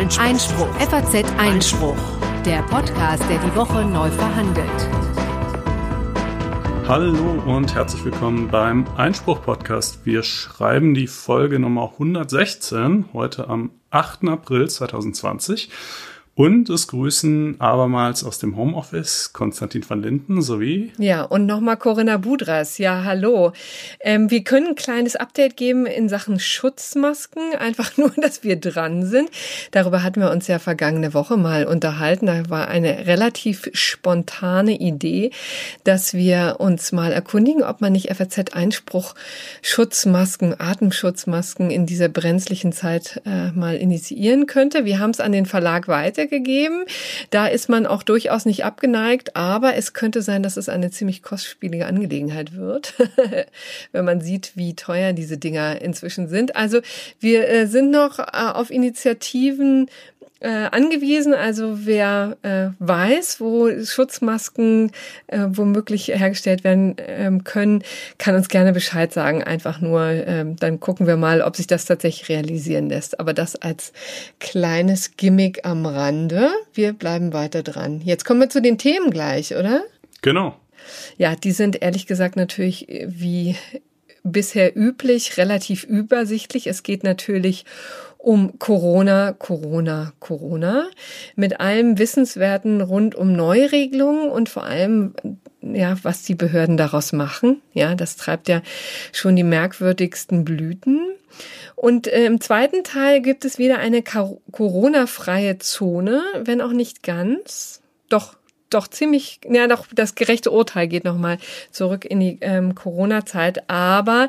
Einspruch. Einspruch. FAZ Einspruch. Der Podcast, der die Woche neu verhandelt. Hallo und herzlich willkommen beim Einspruch-Podcast. Wir schreiben die Folge Nummer 116, heute am 8. April 2020. Und es grüßen abermals aus dem Homeoffice Konstantin van Linden sowie. Ja, und nochmal Corinna Budras. Ja, hallo. Ähm, wir können ein kleines Update geben in Sachen Schutzmasken. Einfach nur, dass wir dran sind. Darüber hatten wir uns ja vergangene Woche mal unterhalten. Da war eine relativ spontane Idee, dass wir uns mal erkundigen, ob man nicht FAZ-Einspruch Schutzmasken, Atemschutzmasken in dieser brenzlichen Zeit äh, mal initiieren könnte. Wir haben es an den Verlag weiter gegeben. Da ist man auch durchaus nicht abgeneigt, aber es könnte sein, dass es eine ziemlich kostspielige Angelegenheit wird, wenn man sieht, wie teuer diese Dinger inzwischen sind. Also wir äh, sind noch äh, auf Initiativen äh, angewiesen. Also wer äh, weiß, wo Schutzmasken äh, womöglich hergestellt werden ähm, können, kann uns gerne Bescheid sagen. Einfach nur, ähm, dann gucken wir mal, ob sich das tatsächlich realisieren lässt. Aber das als kleines Gimmick am Rande. Wir bleiben weiter dran. Jetzt kommen wir zu den Themen gleich, oder? Genau. Ja, die sind ehrlich gesagt natürlich wie bisher üblich relativ übersichtlich. Es geht natürlich um Corona, Corona, Corona, mit allem Wissenswerten rund um Neuregelungen und vor allem ja, was die Behörden daraus machen. Ja, das treibt ja schon die merkwürdigsten Blüten. Und äh, im zweiten Teil gibt es wieder eine Corona-freie Zone, wenn auch nicht ganz. Doch, doch ziemlich, ja doch, das gerechte Urteil geht nochmal zurück in die ähm, Corona-Zeit. Aber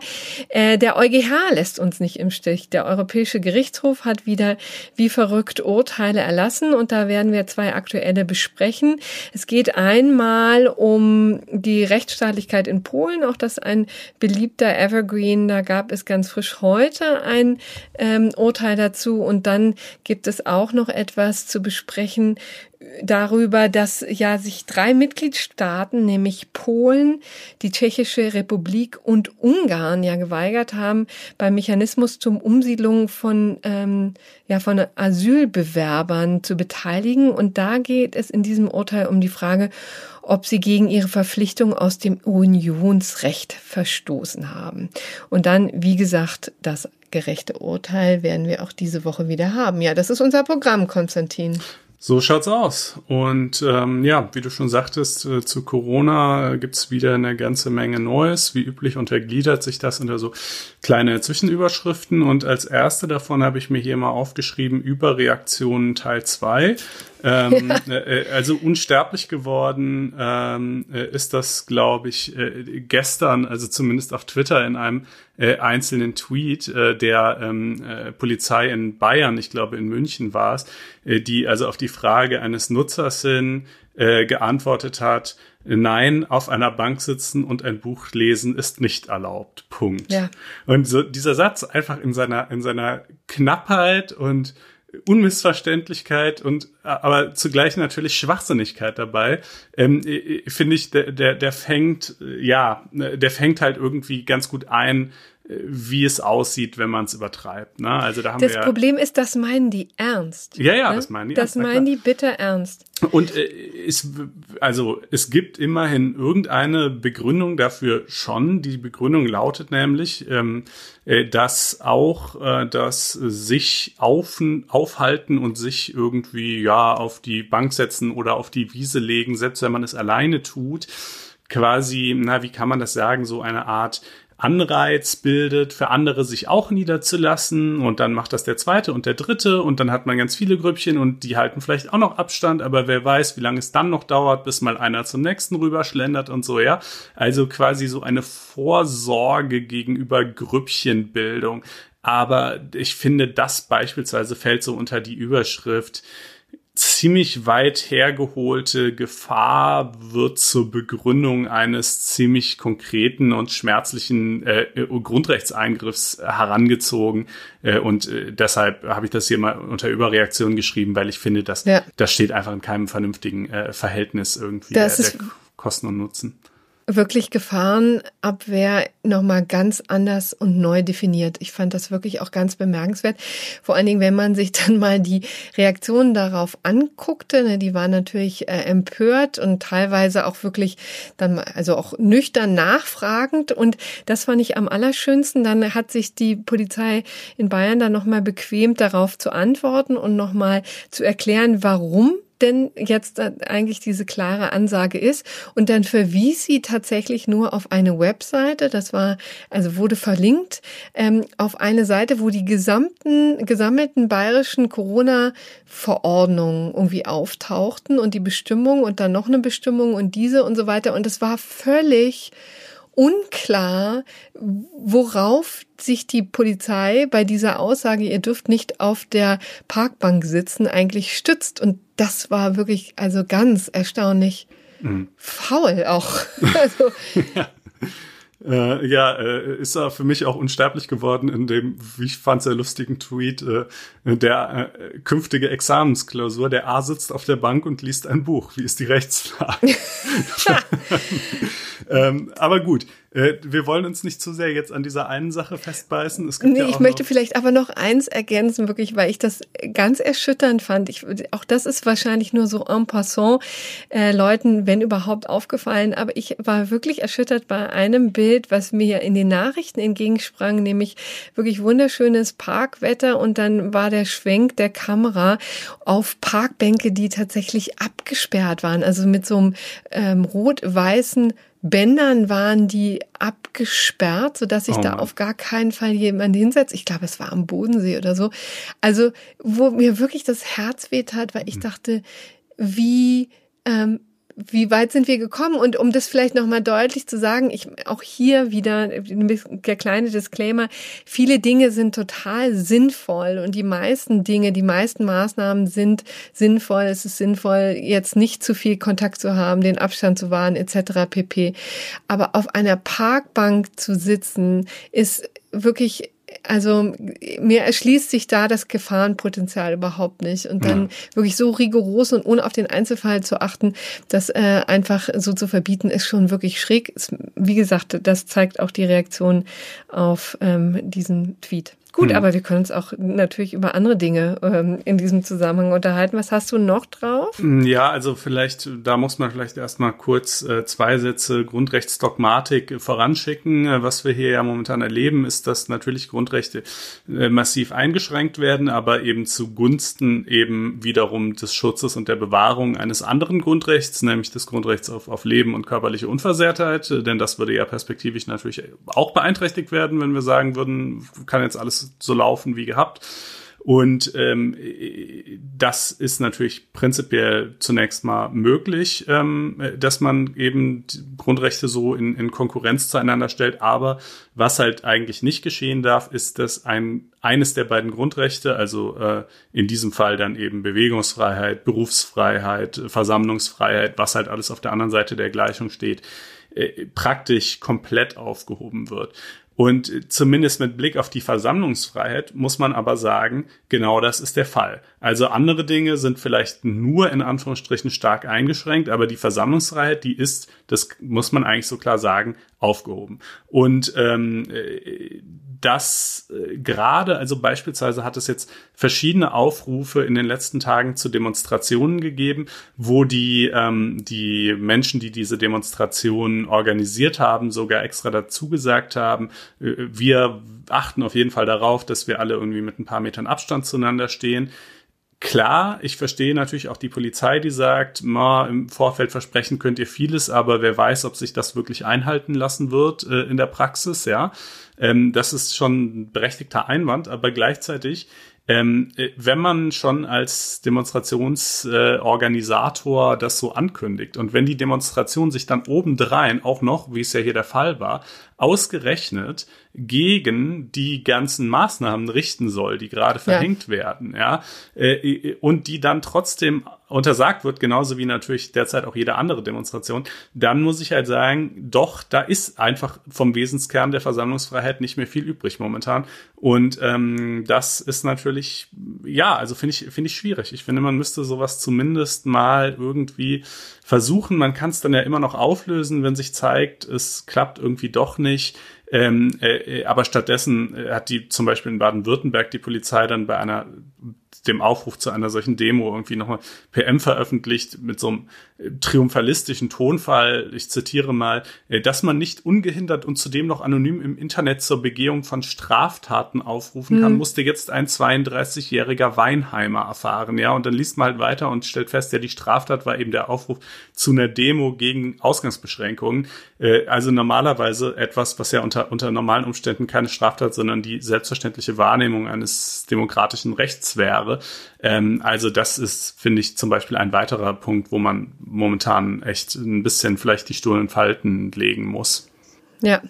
äh, der EuGH lässt uns nicht im Stich. Der Europäische Gerichtshof hat wieder wie verrückt Urteile erlassen und da werden wir zwei aktuelle besprechen. Es geht einmal um die Rechtsstaatlichkeit in Polen, auch das ein beliebter Evergreen. Da gab es ganz frisch heute ein ähm, Urteil dazu und dann gibt es auch noch etwas zu besprechen darüber, dass ja sich drei Mitgliedstaaten, nämlich Polen, die Tschechische Republik und Ungarn, ja geweigert haben, beim Mechanismus zum Umsiedlung von ähm, ja von Asylbewerbern zu beteiligen. Und da geht es in diesem Urteil um die Frage, ob sie gegen ihre Verpflichtung aus dem Unionsrecht verstoßen haben. Und dann, wie gesagt, das gerechte Urteil werden wir auch diese Woche wieder haben. Ja, das ist unser Programm, Konstantin. So schaut's aus. Und ähm, ja, wie du schon sagtest, äh, zu Corona gibt's wieder eine ganze Menge Neues. Wie üblich untergliedert sich das unter so kleine Zwischenüberschriften. Und als erste davon habe ich mir hier mal aufgeschrieben, Überreaktionen Teil 2. Ähm, ja. äh, also unsterblich geworden ähm, äh, ist das, glaube ich, äh, gestern, also zumindest auf Twitter in einem äh, einzelnen Tweet äh, der ähm, äh, Polizei in Bayern, ich glaube in München war es, äh, die also auf die Frage eines Nutzers hin äh, geantwortet hat, Nein, auf einer Bank sitzen und ein Buch lesen ist nicht erlaubt. Punkt. Ja. Und so dieser Satz einfach in seiner in seiner Knappheit und Unmissverständlichkeit und aber zugleich natürlich Schwachsinnigkeit dabei, ähm, finde ich, der, der, der fängt, ja, der fängt halt irgendwie ganz gut ein, wie es aussieht, wenn man es übertreibt. Ne? Also da haben das wir Problem ist, das meinen die ernst. Ja, ja, ne? das meinen die das ernst. Das meinen die bitter ernst. Und äh, es, also es gibt immerhin irgendeine Begründung dafür schon. Die Begründung lautet nämlich, ähm, äh, dass auch äh, das sich auf, aufhalten und sich irgendwie ja auf die Bank setzen oder auf die Wiese legen, selbst wenn man es alleine tut, quasi, na, wie kann man das sagen, so eine Art Anreiz bildet, für andere sich auch niederzulassen und dann macht das der zweite und der dritte und dann hat man ganz viele Grüppchen und die halten vielleicht auch noch Abstand, aber wer weiß, wie lange es dann noch dauert, bis mal einer zum nächsten rüberschlendert und so, ja. Also quasi so eine Vorsorge gegenüber Grüppchenbildung. Aber ich finde, das beispielsweise fällt so unter die Überschrift, ziemlich weit hergeholte Gefahr wird zur Begründung eines ziemlich konkreten und schmerzlichen äh, Grundrechtseingriffs herangezogen. Äh, und äh, deshalb habe ich das hier mal unter Überreaktion geschrieben, weil ich finde, dass ja. das steht einfach in keinem vernünftigen äh, Verhältnis irgendwie der, der Kosten und Nutzen. Wirklich Gefahrenabwehr nochmal ganz anders und neu definiert. Ich fand das wirklich auch ganz bemerkenswert. Vor allen Dingen, wenn man sich dann mal die Reaktionen darauf anguckte, ne, die waren natürlich äh, empört und teilweise auch wirklich dann, also auch nüchtern nachfragend. Und das fand ich am allerschönsten. Dann hat sich die Polizei in Bayern dann nochmal bequemt darauf zu antworten und nochmal zu erklären, warum denn jetzt eigentlich diese klare Ansage ist. Und dann verwies sie tatsächlich nur auf eine Webseite, das war, also wurde verlinkt, ähm, auf eine Seite, wo die gesamten, gesammelten bayerischen Corona-Verordnungen irgendwie auftauchten und die Bestimmung und dann noch eine Bestimmung und diese und so weiter. Und es war völlig unklar, worauf sich die Polizei bei dieser Aussage, ihr dürft nicht auf der Parkbank sitzen, eigentlich stützt. Und das war wirklich also ganz erstaunlich mhm. faul auch. also, ja. Äh, ja, äh, ist er für mich auch unsterblich geworden in dem, wie ich fand, sehr lustigen Tweet, äh, der äh, künftige Examensklausur. Der A sitzt auf der Bank und liest ein Buch. Wie ist die Rechtslage? ähm, aber gut, äh, wir wollen uns nicht zu sehr jetzt an dieser einen Sache festbeißen. Es gibt nee, ja ich möchte vielleicht aber noch eins ergänzen, wirklich, weil ich das ganz erschütternd fand. Ich, auch das ist wahrscheinlich nur so en passant äh, Leuten, wenn überhaupt, aufgefallen. Aber ich war wirklich erschüttert bei einem Bild, was mir in den Nachrichten entgegensprang, nämlich wirklich wunderschönes Parkwetter und dann war der Schwenk der Kamera auf Parkbänke, die tatsächlich abgesperrt waren, also mit so einem ähm, rot-weißen Bändern waren die abgesperrt, so dass sich oh da auf gar keinen Fall jemand hinsetzt. Ich glaube, es war am Bodensee oder so. Also, wo mir wirklich das Herz weht hat, weil ich mhm. dachte, wie ähm, wie weit sind wir gekommen? Und um das vielleicht nochmal deutlich zu sagen, ich auch hier wieder der kleine Disclaimer, viele Dinge sind total sinnvoll und die meisten Dinge, die meisten Maßnahmen sind sinnvoll. Es ist sinnvoll, jetzt nicht zu viel Kontakt zu haben, den Abstand zu wahren, etc. pp. Aber auf einer Parkbank zu sitzen, ist wirklich also mir erschließt sich da das Gefahrenpotenzial überhaupt nicht. Und dann ja. wirklich so rigoros und ohne auf den Einzelfall zu achten, das äh, einfach so zu verbieten, ist schon wirklich schräg. Wie gesagt, das zeigt auch die Reaktion auf ähm, diesen Tweet. Gut, hm. aber wir können uns auch natürlich über andere Dinge ähm, in diesem Zusammenhang unterhalten. Was hast du noch drauf? Hm, ja, also vielleicht, da muss man vielleicht erstmal kurz äh, zwei Sätze Grundrechtsdogmatik voranschicken. Äh, was wir hier ja momentan erleben, ist, dass natürlich Grundrechte äh, massiv eingeschränkt werden, aber eben zugunsten eben wiederum des Schutzes und der Bewahrung eines anderen Grundrechts, nämlich des Grundrechts auf, auf Leben und körperliche Unversehrtheit. Denn das würde ja perspektivisch natürlich auch beeinträchtigt werden, wenn wir sagen würden, kann jetzt alles so laufen wie gehabt. Und ähm, das ist natürlich prinzipiell zunächst mal möglich, ähm, dass man eben Grundrechte so in, in Konkurrenz zueinander stellt. Aber was halt eigentlich nicht geschehen darf, ist, dass ein eines der beiden Grundrechte, also äh, in diesem Fall dann eben Bewegungsfreiheit, Berufsfreiheit, Versammlungsfreiheit, was halt alles auf der anderen Seite der Gleichung steht, äh, praktisch komplett aufgehoben wird. Und zumindest mit Blick auf die Versammlungsfreiheit muss man aber sagen, genau das ist der Fall. Also andere Dinge sind vielleicht nur in Anführungsstrichen stark eingeschränkt, aber die Versammlungsfreiheit, die ist, das muss man eigentlich so klar sagen, aufgehoben. Und ähm, dass äh, gerade, also beispielsweise hat es jetzt verschiedene Aufrufe in den letzten Tagen zu Demonstrationen gegeben, wo die, ähm, die Menschen, die diese Demonstrationen organisiert haben, sogar extra dazu gesagt haben, äh, wir achten auf jeden Fall darauf, dass wir alle irgendwie mit ein paar Metern Abstand zueinander stehen. Klar, ich verstehe natürlich auch die Polizei, die sagt, ma, im Vorfeld versprechen könnt ihr vieles, aber wer weiß, ob sich das wirklich einhalten lassen wird äh, in der Praxis, ja. Ähm, das ist schon ein berechtigter Einwand, aber gleichzeitig ähm, äh, wenn man schon als Demonstrationsorganisator äh, das so ankündigt und wenn die Demonstration sich dann obendrein auch noch, wie es ja hier der Fall war, ausgerechnet gegen die ganzen Maßnahmen richten soll, die gerade verhängt ja. werden, ja, äh, und die dann trotzdem untersagt wird, genauso wie natürlich derzeit auch jede andere Demonstration, dann muss ich halt sagen, doch, da ist einfach vom Wesenskern der Versammlungsfreiheit nicht mehr viel übrig momentan. Und ähm, das ist natürlich, ja, also finde ich, finde ich schwierig. Ich finde, man müsste sowas zumindest mal irgendwie versuchen. Man kann es dann ja immer noch auflösen, wenn sich zeigt, es klappt irgendwie doch nicht. Ähm, äh, aber stattdessen äh, hat die zum Beispiel in Baden-Württemberg die Polizei dann bei einer dem Aufruf zu einer solchen Demo irgendwie nochmal PM veröffentlicht mit so einem äh, triumphalistischen Tonfall. Ich zitiere mal, äh, dass man nicht ungehindert und zudem noch anonym im Internet zur Begehung von Straftaten aufrufen kann, mhm. musste jetzt ein 32-jähriger Weinheimer erfahren. Ja, und dann liest man halt weiter und stellt fest, ja, die Straftat war eben der Aufruf zu einer Demo gegen Ausgangsbeschränkungen. Äh, also normalerweise etwas, was ja unter, unter normalen Umständen keine Straftat, sondern die selbstverständliche Wahrnehmung eines demokratischen Rechts wäre wäre. Ähm, also das ist, finde ich, zum Beispiel ein weiterer Punkt, wo man momentan echt ein bisschen vielleicht die Stuhl in Falten legen muss. Ja,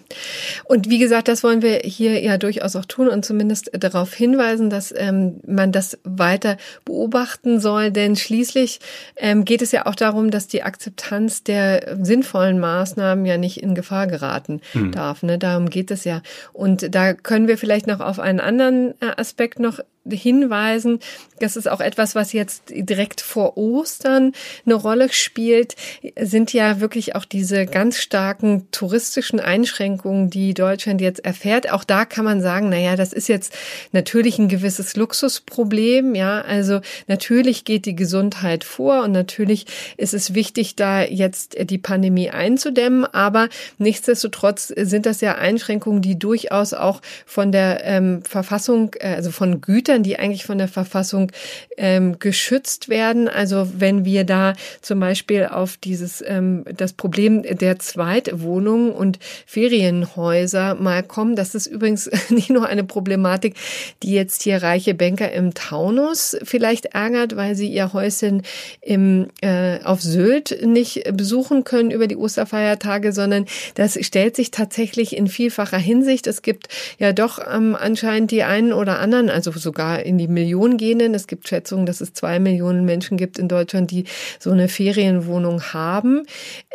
und wie gesagt, das wollen wir hier ja durchaus auch tun und zumindest darauf hinweisen, dass ähm, man das weiter beobachten soll, denn schließlich ähm, geht es ja auch darum, dass die Akzeptanz der sinnvollen Maßnahmen ja nicht in Gefahr geraten hm. darf. Ne? Darum geht es ja. Und da können wir vielleicht noch auf einen anderen äh, Aspekt noch hinweisen. Das ist auch etwas, was jetzt direkt vor Ostern eine Rolle spielt, sind ja wirklich auch diese ganz starken touristischen Einschränkungen, die Deutschland jetzt erfährt. Auch da kann man sagen, na ja, das ist jetzt natürlich ein gewisses Luxusproblem. Ja, also natürlich geht die Gesundheit vor und natürlich ist es wichtig, da jetzt die Pandemie einzudämmen. Aber nichtsdestotrotz sind das ja Einschränkungen, die durchaus auch von der ähm, Verfassung, äh, also von Gütern Gütern, die eigentlich von der Verfassung ähm, geschützt werden. Also wenn wir da zum Beispiel auf dieses ähm, das Problem der Zweitwohnungen und Ferienhäuser mal kommen, das ist übrigens nicht nur eine Problematik, die jetzt hier reiche Banker im Taunus vielleicht ärgert, weil sie ihr Häuschen im, äh, auf Sylt nicht besuchen können über die Osterfeiertage, sondern das stellt sich tatsächlich in vielfacher Hinsicht. Es gibt ja doch ähm, anscheinend die einen oder anderen, also sogar sogar in die Millionen gehenden. Es gibt Schätzungen, dass es zwei Millionen Menschen gibt in Deutschland, die so eine Ferienwohnung haben.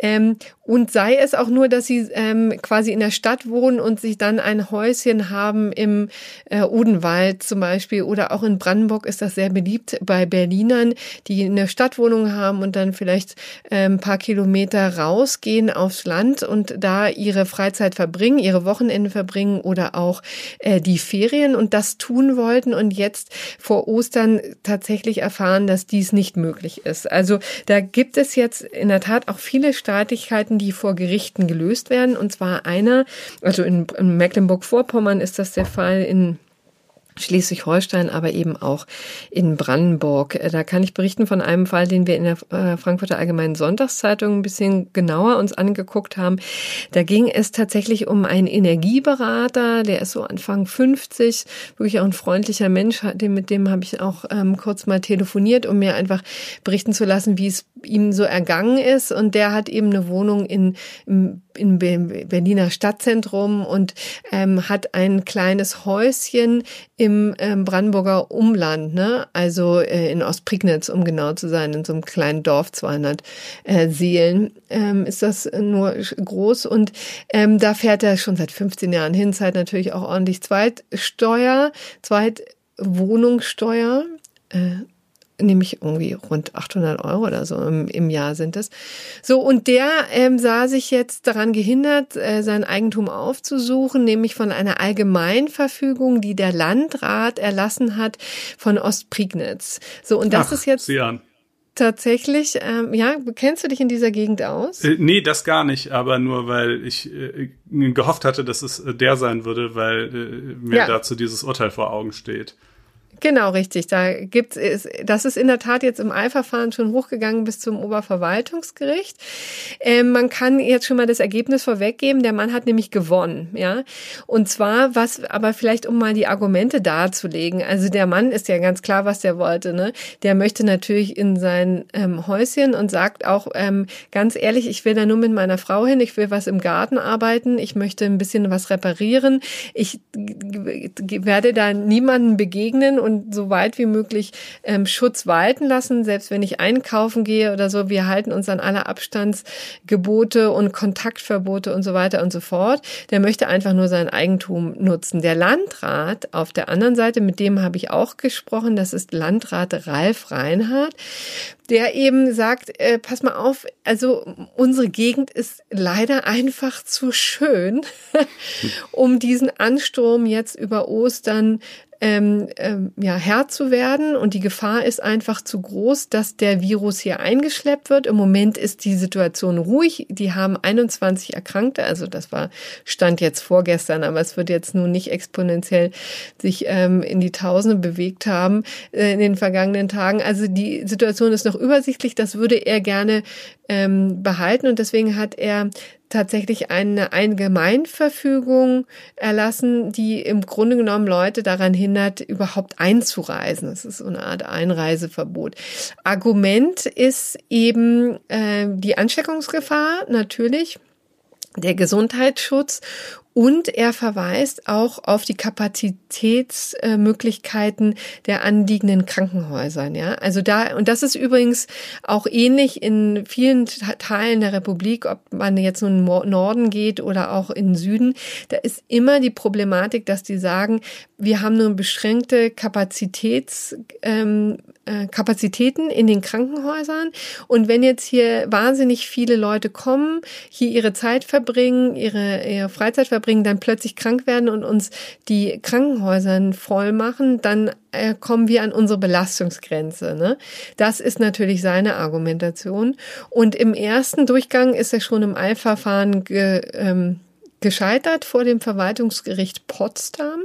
Ähm, und sei es auch nur, dass sie ähm, quasi in der Stadt wohnen und sich dann ein Häuschen haben im äh, Odenwald zum Beispiel oder auch in Brandenburg ist das sehr beliebt bei Berlinern, die eine Stadtwohnung haben und dann vielleicht äh, ein paar Kilometer rausgehen aufs Land und da ihre Freizeit verbringen, ihre Wochenende verbringen oder auch äh, die Ferien und das tun wollten und jetzt vor Ostern tatsächlich erfahren, dass dies nicht möglich ist. Also da gibt es jetzt in der Tat auch viele Streitigkeiten, die vor Gerichten gelöst werden. Und zwar einer, also in, in Mecklenburg-Vorpommern ist das der Fall, in Schleswig-Holstein, aber eben auch in Brandenburg. Äh, da kann ich berichten von einem Fall, den wir in der äh, Frankfurter Allgemeinen Sonntagszeitung ein bisschen genauer uns angeguckt haben. Da ging es tatsächlich um einen Energieberater, der ist so Anfang 50, wirklich auch ein freundlicher Mensch, mit dem habe ich auch ähm, kurz mal telefoniert, um mir einfach berichten zu lassen, wie es ihm so ergangen ist. Und der hat eben eine Wohnung in, im im Berliner Stadtzentrum und ähm, hat ein kleines Häuschen im ähm, Brandenburger Umland, ne? also äh, in Ostprignitz, um genau zu sein, in so einem kleinen Dorf, 200 äh, Seelen ähm, ist das nur groß und ähm, da fährt er schon seit 15 Jahren hin, zahlt natürlich auch ordentlich Zweitsteuer, Zweitwohnungssteuer, äh, nämlich irgendwie rund 800 Euro oder so im, im Jahr sind es. So, und der ähm, sah sich jetzt daran gehindert, äh, sein Eigentum aufzusuchen, nämlich von einer Allgemeinverfügung, die der Landrat erlassen hat von Ostprignitz. So, und das Ach, ist jetzt... Sie an. Tatsächlich, ähm, ja, kennst du dich in dieser Gegend aus? Äh, nee, das gar nicht, aber nur weil ich äh, gehofft hatte, dass es äh, der sein würde, weil äh, mir ja. dazu dieses Urteil vor Augen steht. Genau, richtig. Da gibt's es, das ist in der Tat jetzt im Eilverfahren schon hochgegangen bis zum Oberverwaltungsgericht. Ähm, man kann jetzt schon mal das Ergebnis vorweggeben. Der Mann hat nämlich gewonnen, ja. Und zwar, was, aber vielleicht um mal die Argumente darzulegen. Also der Mann ist ja ganz klar, was der wollte, ne? Der möchte natürlich in sein ähm, Häuschen und sagt auch ähm, ganz ehrlich, ich will da nur mit meiner Frau hin. Ich will was im Garten arbeiten. Ich möchte ein bisschen was reparieren. Ich werde da niemanden begegnen und so weit wie möglich ähm, Schutz walten lassen, selbst wenn ich einkaufen gehe oder so. Wir halten uns an alle Abstandsgebote und Kontaktverbote und so weiter und so fort. Der möchte einfach nur sein Eigentum nutzen. Der Landrat auf der anderen Seite, mit dem habe ich auch gesprochen, das ist Landrat Ralf Reinhardt, der eben sagt, äh, pass mal auf, also unsere Gegend ist leider einfach zu schön, um diesen Ansturm jetzt über Ostern ähm, ähm, ja, Herr zu werden. Und die Gefahr ist einfach zu groß, dass der Virus hier eingeschleppt wird. Im Moment ist die Situation ruhig. Die haben 21 Erkrankte. Also das war Stand jetzt vorgestern, aber es wird jetzt nun nicht exponentiell sich ähm, in die Tausende bewegt haben äh, in den vergangenen Tagen. Also die Situation ist noch übersichtlich. Das würde er gerne ähm, behalten und deswegen hat er tatsächlich eine Allgemeinverfügung erlassen, die im Grunde genommen Leute daran hindert, überhaupt einzureisen. Das ist so eine Art Einreiseverbot. Argument ist eben äh, die Ansteckungsgefahr natürlich der Gesundheitsschutz und er verweist auch auf die Kapazitätsmöglichkeiten der anliegenden Krankenhäusern. Ja, also da, und das ist übrigens auch ähnlich in vielen Teilen der Republik, ob man jetzt nun in Norden geht oder auch in Süden. Da ist immer die Problematik, dass die sagen, wir haben nur beschränkte Kapazitäts, ähm, äh, Kapazitäten in den Krankenhäusern. Und wenn jetzt hier wahnsinnig viele Leute kommen, hier ihre Zeit verbringen, ihre, ihre Freizeit verbringen, bringen, dann plötzlich krank werden und uns die Krankenhäuser voll machen, dann äh, kommen wir an unsere Belastungsgrenze. Ne? Das ist natürlich seine Argumentation. Und im ersten Durchgang ist er schon im Eilverfahren ge, ähm, gescheitert vor dem Verwaltungsgericht Potsdam.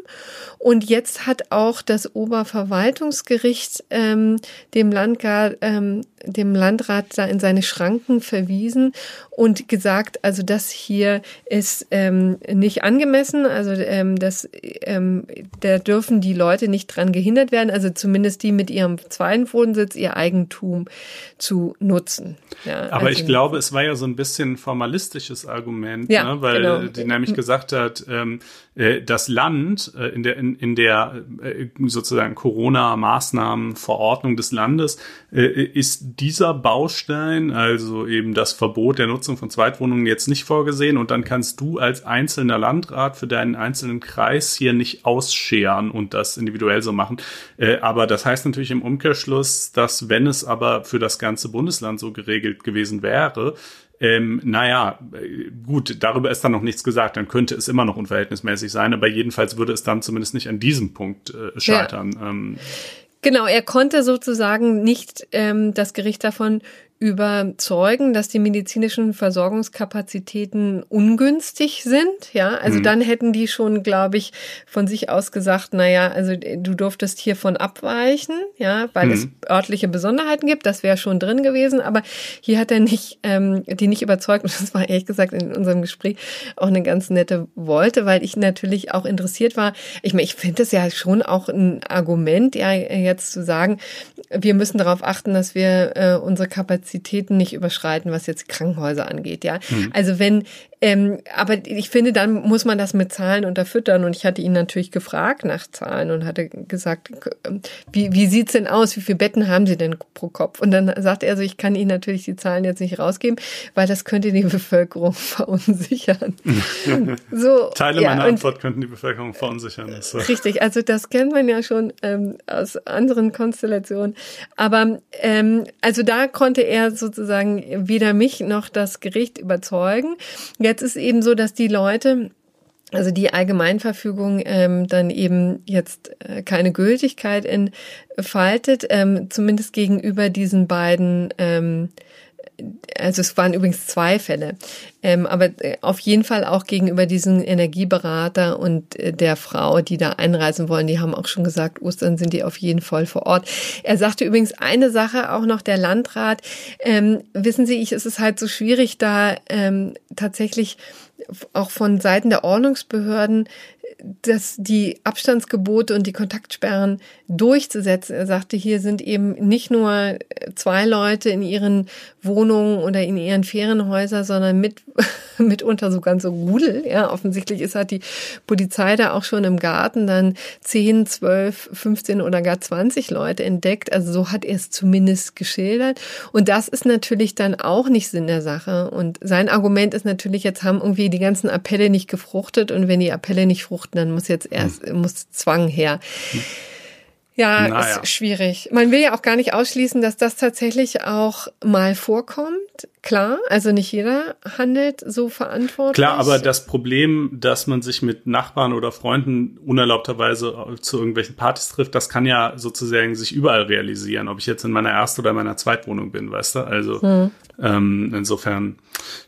Und jetzt hat auch das Oberverwaltungsgericht ähm, dem, Landrat, ähm, dem Landrat in seine Schranken verwiesen und gesagt, also das hier ist ähm, nicht angemessen, also ähm, das, ähm, da dürfen die Leute nicht dran gehindert werden, also zumindest die mit ihrem zweiten Wohnsitz ihr Eigentum zu nutzen. Ja, Aber also, ich glaube, es war ja so ein bisschen formalistisches Argument, ja, ne, weil genau. die nämlich gesagt hat, ähm, äh, das Land äh, in der in, in der äh, sozusagen Corona-Maßnahmenverordnung des Landes ist dieser Baustein, also eben das Verbot der Nutzung von Zweitwohnungen jetzt nicht vorgesehen und dann kannst du als einzelner Landrat für deinen einzelnen Kreis hier nicht ausscheren und das individuell so machen. Aber das heißt natürlich im Umkehrschluss, dass wenn es aber für das ganze Bundesland so geregelt gewesen wäre, ähm, naja, gut, darüber ist dann noch nichts gesagt. Dann könnte es immer noch unverhältnismäßig sein, aber jedenfalls würde es dann zumindest nicht an diesem Punkt äh, scheitern. Ja. Ähm, Genau, er konnte sozusagen nicht ähm, das Gericht davon überzeugen, dass die medizinischen Versorgungskapazitäten ungünstig sind. Ja, also mhm. dann hätten die schon, glaube ich, von sich aus gesagt, na ja, also du durftest hiervon abweichen, ja, weil mhm. es örtliche Besonderheiten gibt. Das wäre schon drin gewesen, aber hier hat er nicht, ähm, die nicht überzeugt. Und das war ehrlich gesagt in unserem Gespräch auch eine ganz nette Wolte, weil ich natürlich auch interessiert war. Ich meine, ich finde es ja schon auch ein Argument, ja, jetzt zu sagen, wir müssen darauf achten, dass wir äh, unsere Kapazitäten Kapazitäten nicht überschreiten, was jetzt Krankenhäuser angeht, ja. Mhm. Also wenn ähm, aber ich finde, dann muss man das mit Zahlen unterfüttern. Und ich hatte ihn natürlich gefragt nach Zahlen und hatte gesagt, wie, wie sieht's denn aus? Wie viele Betten haben Sie denn pro Kopf? Und dann sagte er so, ich kann Ihnen natürlich die Zahlen jetzt nicht rausgeben, weil das könnte die Bevölkerung verunsichern. so, Teile ja, meiner Antwort könnten die Bevölkerung verunsichern. So. Richtig, also das kennt man ja schon ähm, aus anderen Konstellationen. Aber ähm, also da konnte er sozusagen weder mich noch das Gericht überzeugen. Jetzt jetzt ist eben so, dass die Leute, also die Allgemeinverfügung ähm, dann eben jetzt äh, keine Gültigkeit entfaltet, ähm, zumindest gegenüber diesen beiden ähm, also es waren übrigens zwei Fälle, ähm, aber äh, auf jeden Fall auch gegenüber diesem Energieberater und äh, der Frau, die da einreisen wollen, die haben auch schon gesagt, Ostern sind die auf jeden Fall vor Ort. Er sagte übrigens eine Sache auch noch, der Landrat, ähm, wissen Sie, ich, es ist halt so schwierig, da ähm, tatsächlich auch von Seiten der Ordnungsbehörden dass die Abstandsgebote und die Kontaktsperren durchzusetzen. Er sagte, hier sind eben nicht nur zwei Leute in ihren Wohnungen oder in ihren Ferienhäusern, sondern mit, mitunter so ganze Rudel. Ja, offensichtlich ist halt die Polizei da auch schon im Garten dann 10, 12, 15 oder gar 20 Leute entdeckt. Also so hat er es zumindest geschildert. Und das ist natürlich dann auch nicht Sinn der Sache. Und sein Argument ist natürlich, jetzt haben irgendwie die ganzen Appelle nicht gefruchtet. Und wenn die Appelle nicht fruchten, dann muss jetzt erst, hm. muss Zwang her. Hm. Ja, naja. ist schwierig. Man will ja auch gar nicht ausschließen, dass das tatsächlich auch mal vorkommt. Klar, also nicht jeder handelt so verantwortlich. Klar, aber das Problem, dass man sich mit Nachbarn oder Freunden unerlaubterweise zu irgendwelchen Partys trifft, das kann ja sozusagen sich überall realisieren, ob ich jetzt in meiner Erst- oder meiner Zweitwohnung bin, weißt du? Also hm. ähm, insofern,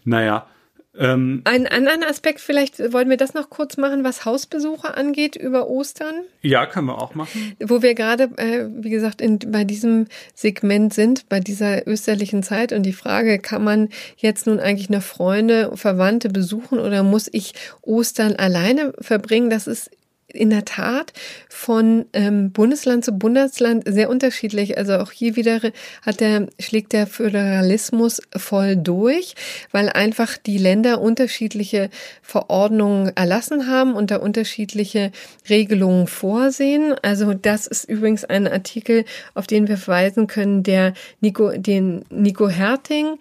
naja. Ähm, Ein anderer Aspekt, vielleicht wollen wir das noch kurz machen, was Hausbesuche angeht über Ostern. Ja, können wir auch machen. Wo wir gerade, äh, wie gesagt, in, bei diesem Segment sind, bei dieser österlichen Zeit und die Frage, kann man jetzt nun eigentlich noch Freunde, Verwandte besuchen oder muss ich Ostern alleine verbringen? Das ist in der Tat von ähm, Bundesland zu Bundesland sehr unterschiedlich. Also auch hier wieder hat der, schlägt der Föderalismus voll durch, weil einfach die Länder unterschiedliche Verordnungen erlassen haben und da unterschiedliche Regelungen vorsehen. Also das ist übrigens ein Artikel, auf den wir verweisen können, der Nico, den Nico Herting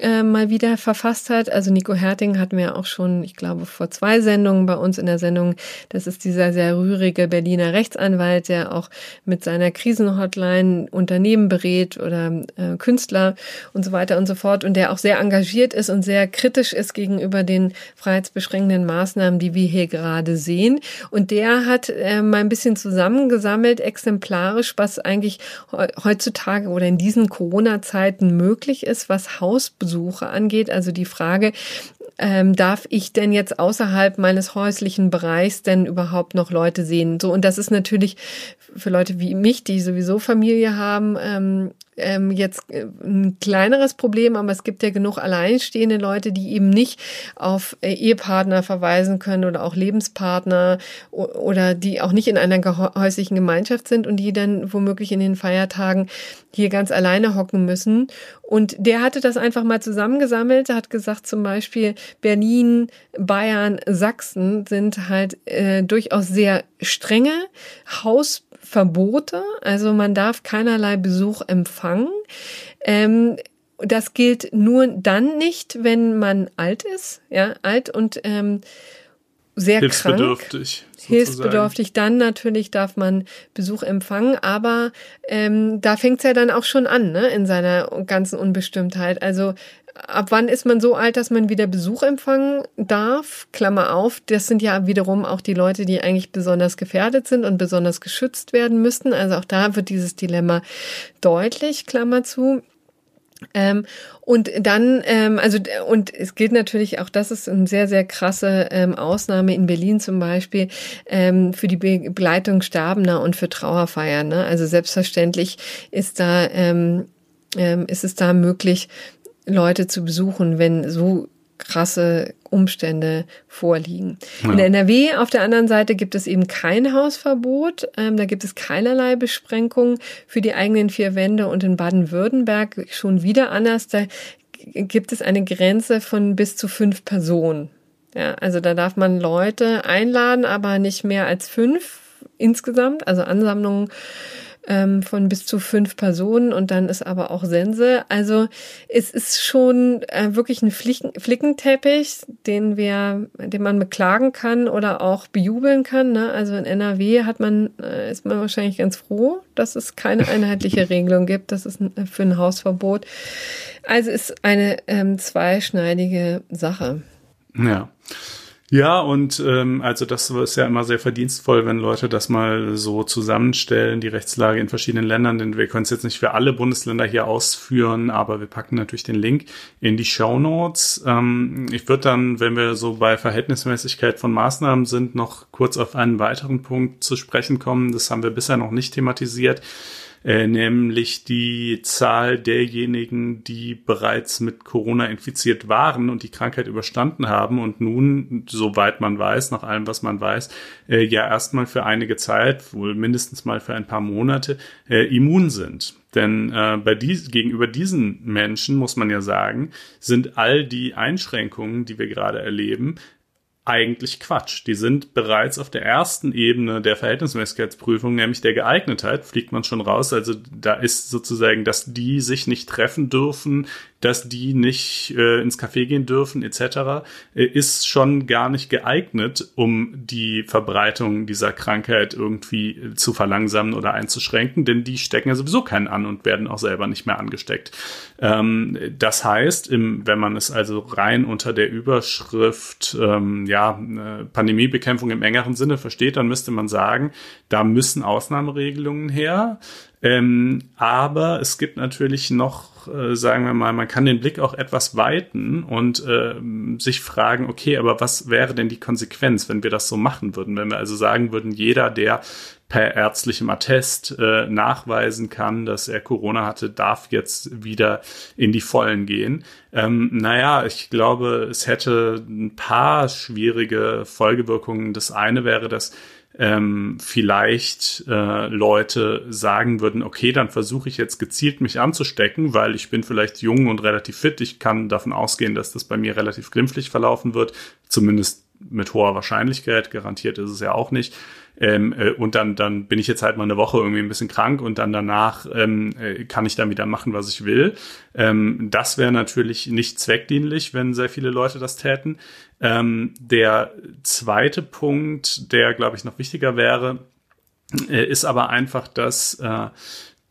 äh, mal wieder verfasst hat. Also Nico Herting hatten wir auch schon, ich glaube, vor zwei Sendungen bei uns in der Sendung. Das ist dieser sehr rührige Berliner Rechtsanwalt, der auch mit seiner Krisenhotline Unternehmen berät oder äh, Künstler und so weiter und so fort und der auch sehr engagiert ist und sehr kritisch ist gegenüber den freiheitsbeschränkenden Maßnahmen, die wir hier gerade sehen. Und der hat äh, mal ein bisschen zusammengesammelt, exemplarisch, was eigentlich heutzutage oder in diesen Corona-Zeiten möglich ist, was Haus Besuche angeht. Also die Frage, ähm, darf ich denn jetzt außerhalb meines häuslichen Bereichs denn überhaupt noch Leute sehen? So, und das ist natürlich für Leute wie mich, die sowieso Familie haben, ähm, ähm, jetzt äh, ein kleineres Problem, aber es gibt ja genug alleinstehende Leute, die eben nicht auf äh, Ehepartner verweisen können oder auch Lebenspartner oder die auch nicht in einer häuslichen Gemeinschaft sind und die dann womöglich in den Feiertagen hier ganz alleine hocken müssen. Und der hatte das einfach mal zusammengesammelt, hat gesagt zum Beispiel Berlin, Bayern, Sachsen sind halt äh, durchaus sehr strenge Haus Verbote, also man darf keinerlei Besuch empfangen. Ähm, das gilt nur dann nicht, wenn man alt ist, ja, alt und ähm, sehr hilfsbedürftig. Krank. Hilfsbedürftig, dann natürlich darf man Besuch empfangen, aber ähm, da fängt's ja dann auch schon an, ne, in seiner ganzen Unbestimmtheit. Also ab wann ist man so alt, dass man wieder Besuch empfangen darf? Klammer auf, das sind ja wiederum auch die Leute, die eigentlich besonders gefährdet sind und besonders geschützt werden müssten. Also auch da wird dieses Dilemma deutlich, Klammer zu. Ähm, und dann, ähm, also, und es gilt natürlich auch, das ist eine sehr, sehr krasse ähm, Ausnahme in Berlin zum Beispiel, ähm, für die Begleitung Sterbender und für Trauerfeiern. Ne? Also selbstverständlich ist da, ähm, ähm, ist es da möglich, Leute zu besuchen, wenn so krasse Umstände vorliegen. Ja. In NRW auf der anderen Seite gibt es eben kein Hausverbot. Ähm, da gibt es keinerlei Beschränkungen für die eigenen vier Wände und in Baden-Württemberg schon wieder anders. Da gibt es eine Grenze von bis zu fünf Personen. Ja, also da darf man Leute einladen, aber nicht mehr als fünf insgesamt. Also Ansammlungen ähm, von bis zu fünf Personen und dann ist aber auch Sense. Also es ist schon äh, wirklich ein Flicken, Flickenteppich, den wir, den man beklagen kann oder auch bejubeln kann. Ne? Also in NRW hat man, äh, ist man wahrscheinlich ganz froh, dass es keine einheitliche Regelung gibt. Das ist ein, für ein Hausverbot. Also ist eine ähm, zweischneidige Sache. Ja. Ja, und ähm, also das ist ja immer sehr verdienstvoll, wenn Leute das mal so zusammenstellen, die Rechtslage in verschiedenen Ländern, denn wir können es jetzt nicht für alle Bundesländer hier ausführen, aber wir packen natürlich den Link in die Show Notes. Ähm, ich würde dann, wenn wir so bei Verhältnismäßigkeit von Maßnahmen sind, noch kurz auf einen weiteren Punkt zu sprechen kommen. Das haben wir bisher noch nicht thematisiert äh, nämlich die Zahl derjenigen, die bereits mit Corona infiziert waren und die Krankheit überstanden haben und nun, soweit man weiß, nach allem, was man weiß, äh, ja erstmal für einige Zeit, wohl mindestens mal für ein paar Monate, äh, immun sind. Denn äh, bei dies, gegenüber diesen Menschen muss man ja sagen, sind all die Einschränkungen, die wir gerade erleben, eigentlich Quatsch. Die sind bereits auf der ersten Ebene der Verhältnismäßigkeitsprüfung, nämlich der Geeignetheit, fliegt man schon raus. Also da ist sozusagen, dass die sich nicht treffen dürfen, dass die nicht äh, ins Café gehen dürfen etc., äh, ist schon gar nicht geeignet, um die Verbreitung dieser Krankheit irgendwie äh, zu verlangsamen oder einzuschränken, denn die stecken ja sowieso keinen an und werden auch selber nicht mehr angesteckt. Ähm, das heißt, im, wenn man es also rein unter der Überschrift ähm, ja, äh, Pandemiebekämpfung im engeren Sinne versteht, dann müsste man sagen, da müssen Ausnahmeregelungen her. Ähm, aber es gibt natürlich noch, äh, sagen wir mal, man kann den Blick auch etwas weiten und äh, sich fragen, okay, aber was wäre denn die Konsequenz, wenn wir das so machen würden? Wenn wir also sagen würden, jeder, der per ärztlichem Attest äh, nachweisen kann, dass er Corona hatte, darf jetzt wieder in die Vollen gehen. Ähm, naja, ich glaube, es hätte ein paar schwierige Folgewirkungen. Das eine wäre, dass ähm, vielleicht äh, Leute sagen würden, okay, dann versuche ich jetzt gezielt mich anzustecken, weil ich bin vielleicht jung und relativ fit. Ich kann davon ausgehen, dass das bei mir relativ glimpflich verlaufen wird, zumindest mit hoher Wahrscheinlichkeit. Garantiert ist es ja auch nicht. Ähm, äh, und dann, dann bin ich jetzt halt mal eine Woche irgendwie ein bisschen krank und dann danach ähm, äh, kann ich dann wieder machen, was ich will. Ähm, das wäre natürlich nicht zweckdienlich, wenn sehr viele Leute das täten. Ähm, der zweite Punkt, der, glaube ich, noch wichtiger wäre, äh, ist aber einfach, dass äh,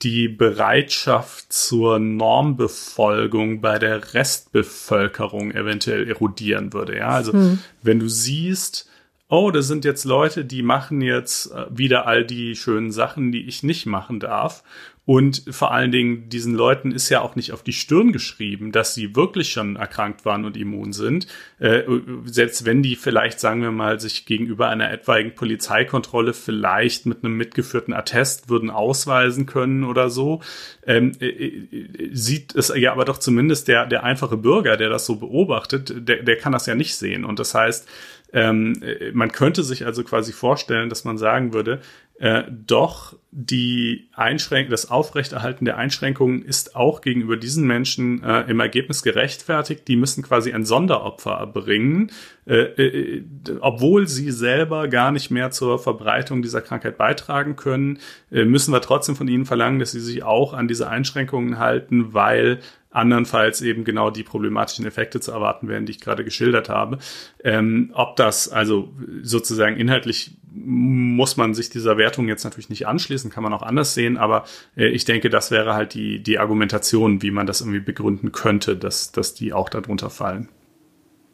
die Bereitschaft zur Normbefolgung bei der Restbevölkerung eventuell erodieren würde. Ja, also hm. wenn du siehst, oh, das sind jetzt Leute, die machen jetzt äh, wieder all die schönen Sachen, die ich nicht machen darf. Und vor allen Dingen, diesen Leuten ist ja auch nicht auf die Stirn geschrieben, dass sie wirklich schon erkrankt waren und immun sind. Äh, selbst wenn die vielleicht, sagen wir mal, sich gegenüber einer etwaigen Polizeikontrolle vielleicht mit einem mitgeführten Attest würden ausweisen können oder so, ähm, äh, äh sieht es ja aber doch zumindest der, der einfache Bürger, der das so beobachtet, der, der kann das ja nicht sehen. Und das heißt, ähm, äh, man könnte sich also quasi vorstellen, dass man sagen würde, äh, doch die Einschränkung, das Aufrechterhalten der Einschränkungen ist auch gegenüber diesen Menschen äh, im Ergebnis gerechtfertigt. Die müssen quasi ein Sonderopfer erbringen, äh, äh, obwohl sie selber gar nicht mehr zur Verbreitung dieser Krankheit beitragen können, äh, müssen wir trotzdem von ihnen verlangen, dass sie sich auch an diese Einschränkungen halten, weil andernfalls eben genau die problematischen Effekte zu erwarten wären, die ich gerade geschildert habe. Ähm, ob das also sozusagen inhaltlich muss man sich dieser Wertung jetzt natürlich nicht anschließen, kann man auch anders sehen, aber äh, ich denke, das wäre halt die, die Argumentation, wie man das irgendwie begründen könnte, dass, dass die auch darunter fallen.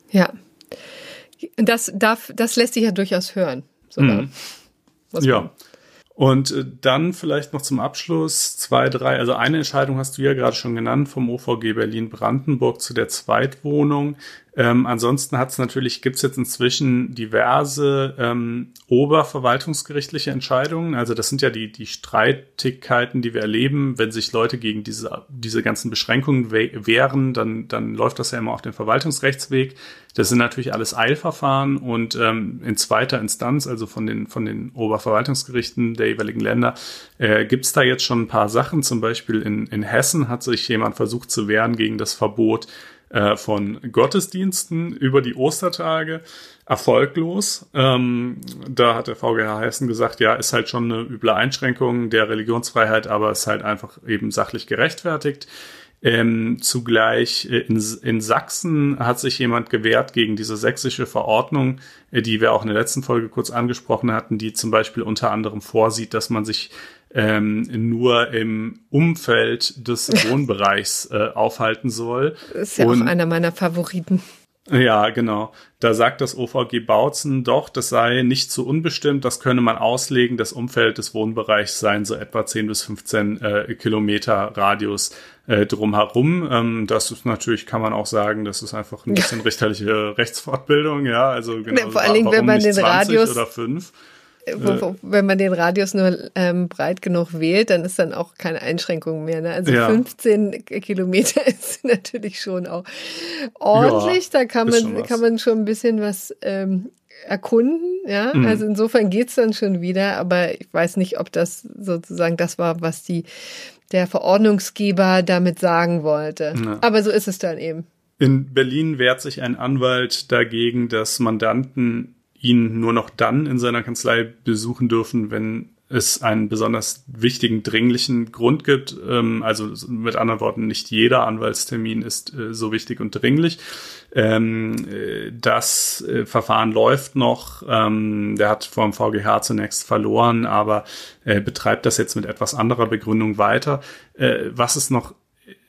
Ja. Das darf, das lässt sich ja durchaus hören. Sogar. Mhm. Ja. Und äh, dann vielleicht noch zum Abschluss zwei, drei, also eine Entscheidung hast du ja gerade schon genannt vom OVG Berlin-Brandenburg zu der Zweitwohnung. Ähm, ansonsten hat es natürlich, gibt es jetzt inzwischen diverse ähm, oberverwaltungsgerichtliche Entscheidungen. Also das sind ja die, die Streitigkeiten, die wir erleben. Wenn sich Leute gegen diese, diese ganzen Beschränkungen wehren, dann, dann läuft das ja immer auf den Verwaltungsrechtsweg. Das sind natürlich alles Eilverfahren und ähm, in zweiter Instanz, also von den, von den Oberverwaltungsgerichten der jeweiligen Länder, äh, gibt es da jetzt schon ein paar Sachen. Zum Beispiel in, in Hessen hat sich jemand versucht zu wehren gegen das Verbot äh, von Gottesdiensten über die Ostertage erfolglos. Ähm, da hat der VGH Hessen gesagt, ja, ist halt schon eine üble Einschränkung der Religionsfreiheit, aber ist halt einfach eben sachlich gerechtfertigt. Ähm, zugleich äh, in, in Sachsen hat sich jemand gewehrt gegen diese sächsische Verordnung, äh, die wir auch in der letzten Folge kurz angesprochen hatten, die zum Beispiel unter anderem vorsieht, dass man sich ähm, nur im Umfeld des Wohnbereichs äh, aufhalten soll. Ist ja Und, auch einer meiner Favoriten. Ja, genau. Da sagt das OVG Bautzen doch, das sei nicht zu unbestimmt, das könne man auslegen. Das Umfeld des Wohnbereichs seien so etwa 10 bis 15 äh, Kilometer Radius äh, drumherum. Ähm, das ist natürlich, kann man auch sagen, das ist einfach ein bisschen richterliche Rechtsfortbildung, ja. Also genau, ja, vor allen Dingen, wenn man den Radius oder 5 wenn man den Radius nur ähm, breit genug wählt, dann ist dann auch keine Einschränkung mehr. Ne? Also ja. 15 Kilometer ist natürlich schon auch ordentlich. Ja, da kann man, kann man schon ein bisschen was ähm, erkunden. Ja, mhm. also insofern geht's dann schon wieder. Aber ich weiß nicht, ob das sozusagen das war, was die der Verordnungsgeber damit sagen wollte. Ja. Aber so ist es dann eben. In Berlin wehrt sich ein Anwalt dagegen, dass Mandanten ihn nur noch dann in seiner Kanzlei besuchen dürfen, wenn es einen besonders wichtigen, dringlichen Grund gibt. Ähm, also mit anderen Worten, nicht jeder Anwaltstermin ist äh, so wichtig und dringlich. Ähm, äh, das äh, Verfahren läuft noch. Ähm, der hat vor dem VGH zunächst verloren, aber betreibt das jetzt mit etwas anderer Begründung weiter. was es noch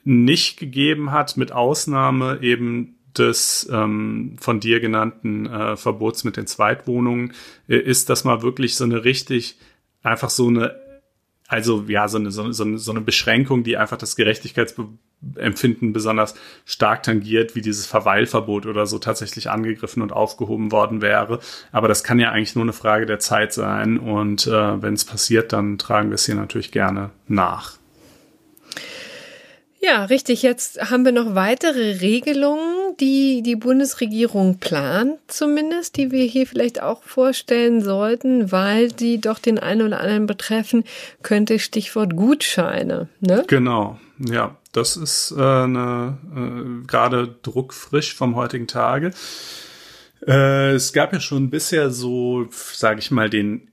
nicht gegeben hat, mit Ausnahme eben des ähm, von dir genannten äh, Verbots mit den Zweitwohnungen äh, ist, dass man wirklich so eine richtig einfach so eine also ja so eine so, eine so eine Beschränkung, die einfach das Gerechtigkeitsempfinden besonders stark tangiert, wie dieses Verweilverbot oder so tatsächlich angegriffen und aufgehoben worden wäre. Aber das kann ja eigentlich nur eine Frage der Zeit sein und äh, wenn es passiert, dann tragen wir es hier natürlich gerne nach. Ja, richtig. Jetzt haben wir noch weitere Regelungen, die die Bundesregierung plant, zumindest, die wir hier vielleicht auch vorstellen sollten, weil sie doch den einen oder anderen betreffen könnte. Stichwort Gutscheine. Ne? Genau. Ja, das ist äh, äh, gerade druckfrisch vom heutigen Tage. Äh, es gab ja schon bisher so, sage ich mal, den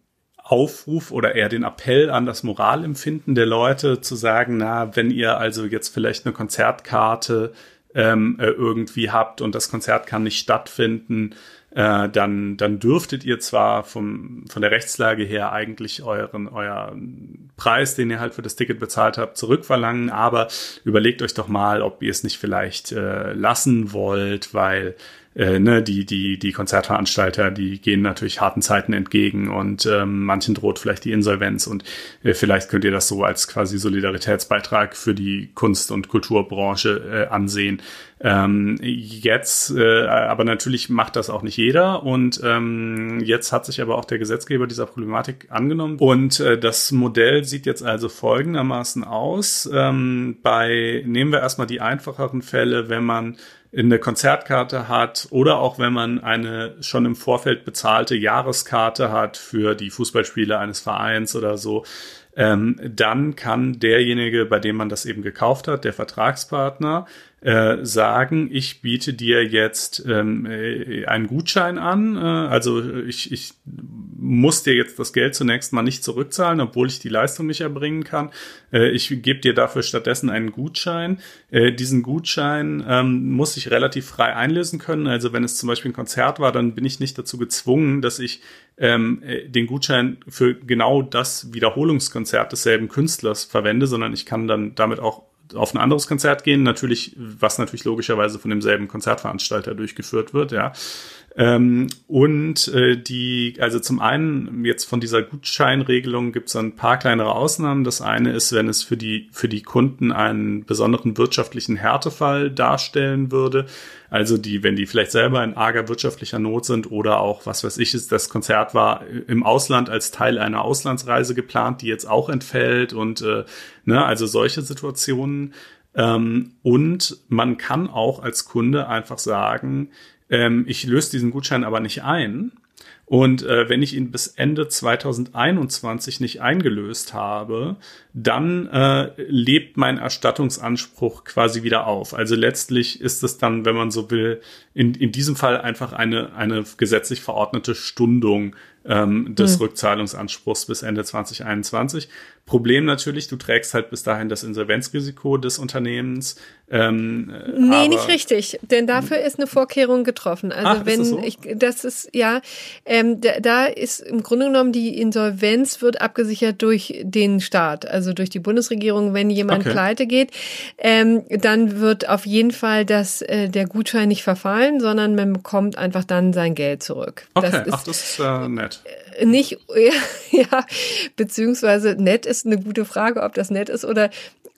Aufruf oder eher den Appell an das Moralempfinden der Leute zu sagen, na, wenn ihr also jetzt vielleicht eine Konzertkarte ähm, äh, irgendwie habt und das Konzert kann nicht stattfinden, äh, dann, dann dürftet ihr zwar vom, von der Rechtslage her eigentlich euren, euren Preis, den ihr halt für das Ticket bezahlt habt, zurückverlangen, aber überlegt euch doch mal, ob ihr es nicht vielleicht äh, lassen wollt, weil äh, ne, die, die, die Konzertveranstalter, die gehen natürlich harten Zeiten entgegen und ähm, manchen droht vielleicht die Insolvenz und äh, vielleicht könnt ihr das so als quasi Solidaritätsbeitrag für die Kunst- und Kulturbranche äh, ansehen. Ähm, jetzt, äh, aber natürlich macht das auch nicht jeder und ähm, jetzt hat sich aber auch der Gesetzgeber dieser Problematik angenommen und äh, das Modell sieht jetzt also folgendermaßen aus. Ähm, bei, nehmen wir erstmal die einfacheren Fälle, wenn man eine Konzertkarte hat oder auch wenn man eine schon im Vorfeld bezahlte Jahreskarte hat für die Fußballspiele eines Vereins oder so, ähm, dann kann derjenige, bei dem man das eben gekauft hat, der Vertragspartner, äh, sagen, ich biete dir jetzt ähm, äh, einen Gutschein an. Äh, also ich, ich muss dir jetzt das Geld zunächst mal nicht zurückzahlen, obwohl ich die Leistung nicht erbringen kann. Äh, ich gebe dir dafür stattdessen einen Gutschein. Äh, diesen Gutschein ähm, muss ich relativ frei einlösen können. Also wenn es zum Beispiel ein Konzert war, dann bin ich nicht dazu gezwungen, dass ich ähm, äh, den Gutschein für genau das Wiederholungskonzert desselben Künstlers verwende, sondern ich kann dann damit auch auf ein anderes Konzert gehen, natürlich, was natürlich logischerweise von demselben Konzertveranstalter durchgeführt wird, ja. Ähm, und äh, die, also zum einen jetzt von dieser Gutscheinregelung gibt es ein paar kleinere Ausnahmen. Das eine ist, wenn es für die für die Kunden einen besonderen wirtschaftlichen Härtefall darstellen würde. Also die, wenn die vielleicht selber in arger wirtschaftlicher Not sind oder auch, was weiß ich, ist das Konzert war im Ausland als Teil einer Auslandsreise geplant, die jetzt auch entfällt und äh, ne, also solche Situationen. Ähm, und man kann auch als Kunde einfach sagen, ähm, ich löse diesen Gutschein aber nicht ein. Und äh, wenn ich ihn bis Ende 2021 nicht eingelöst habe, dann äh, lebt mein Erstattungsanspruch quasi wieder auf. Also letztlich ist es dann, wenn man so will, in, in diesem Fall einfach eine, eine gesetzlich verordnete Stundung ähm, des hm. Rückzahlungsanspruchs bis Ende 2021. Problem natürlich, du trägst halt bis dahin das Insolvenzrisiko des Unternehmens. Ähm, nee, nicht richtig, denn dafür ist eine Vorkehrung getroffen. Also Ach, wenn das so? ich, das ist ja, ähm, da, da ist im Grunde genommen die Insolvenz wird abgesichert durch den Staat, also durch die Bundesregierung. Wenn jemand okay. pleite geht, ähm, dann wird auf jeden Fall das äh, der Gutschein nicht verfallen, sondern man bekommt einfach dann sein Geld zurück. Okay, das ist, ach, das ist äh, nett. Nicht, ja, ja, beziehungsweise nett ist eine gute Frage, ob das nett ist oder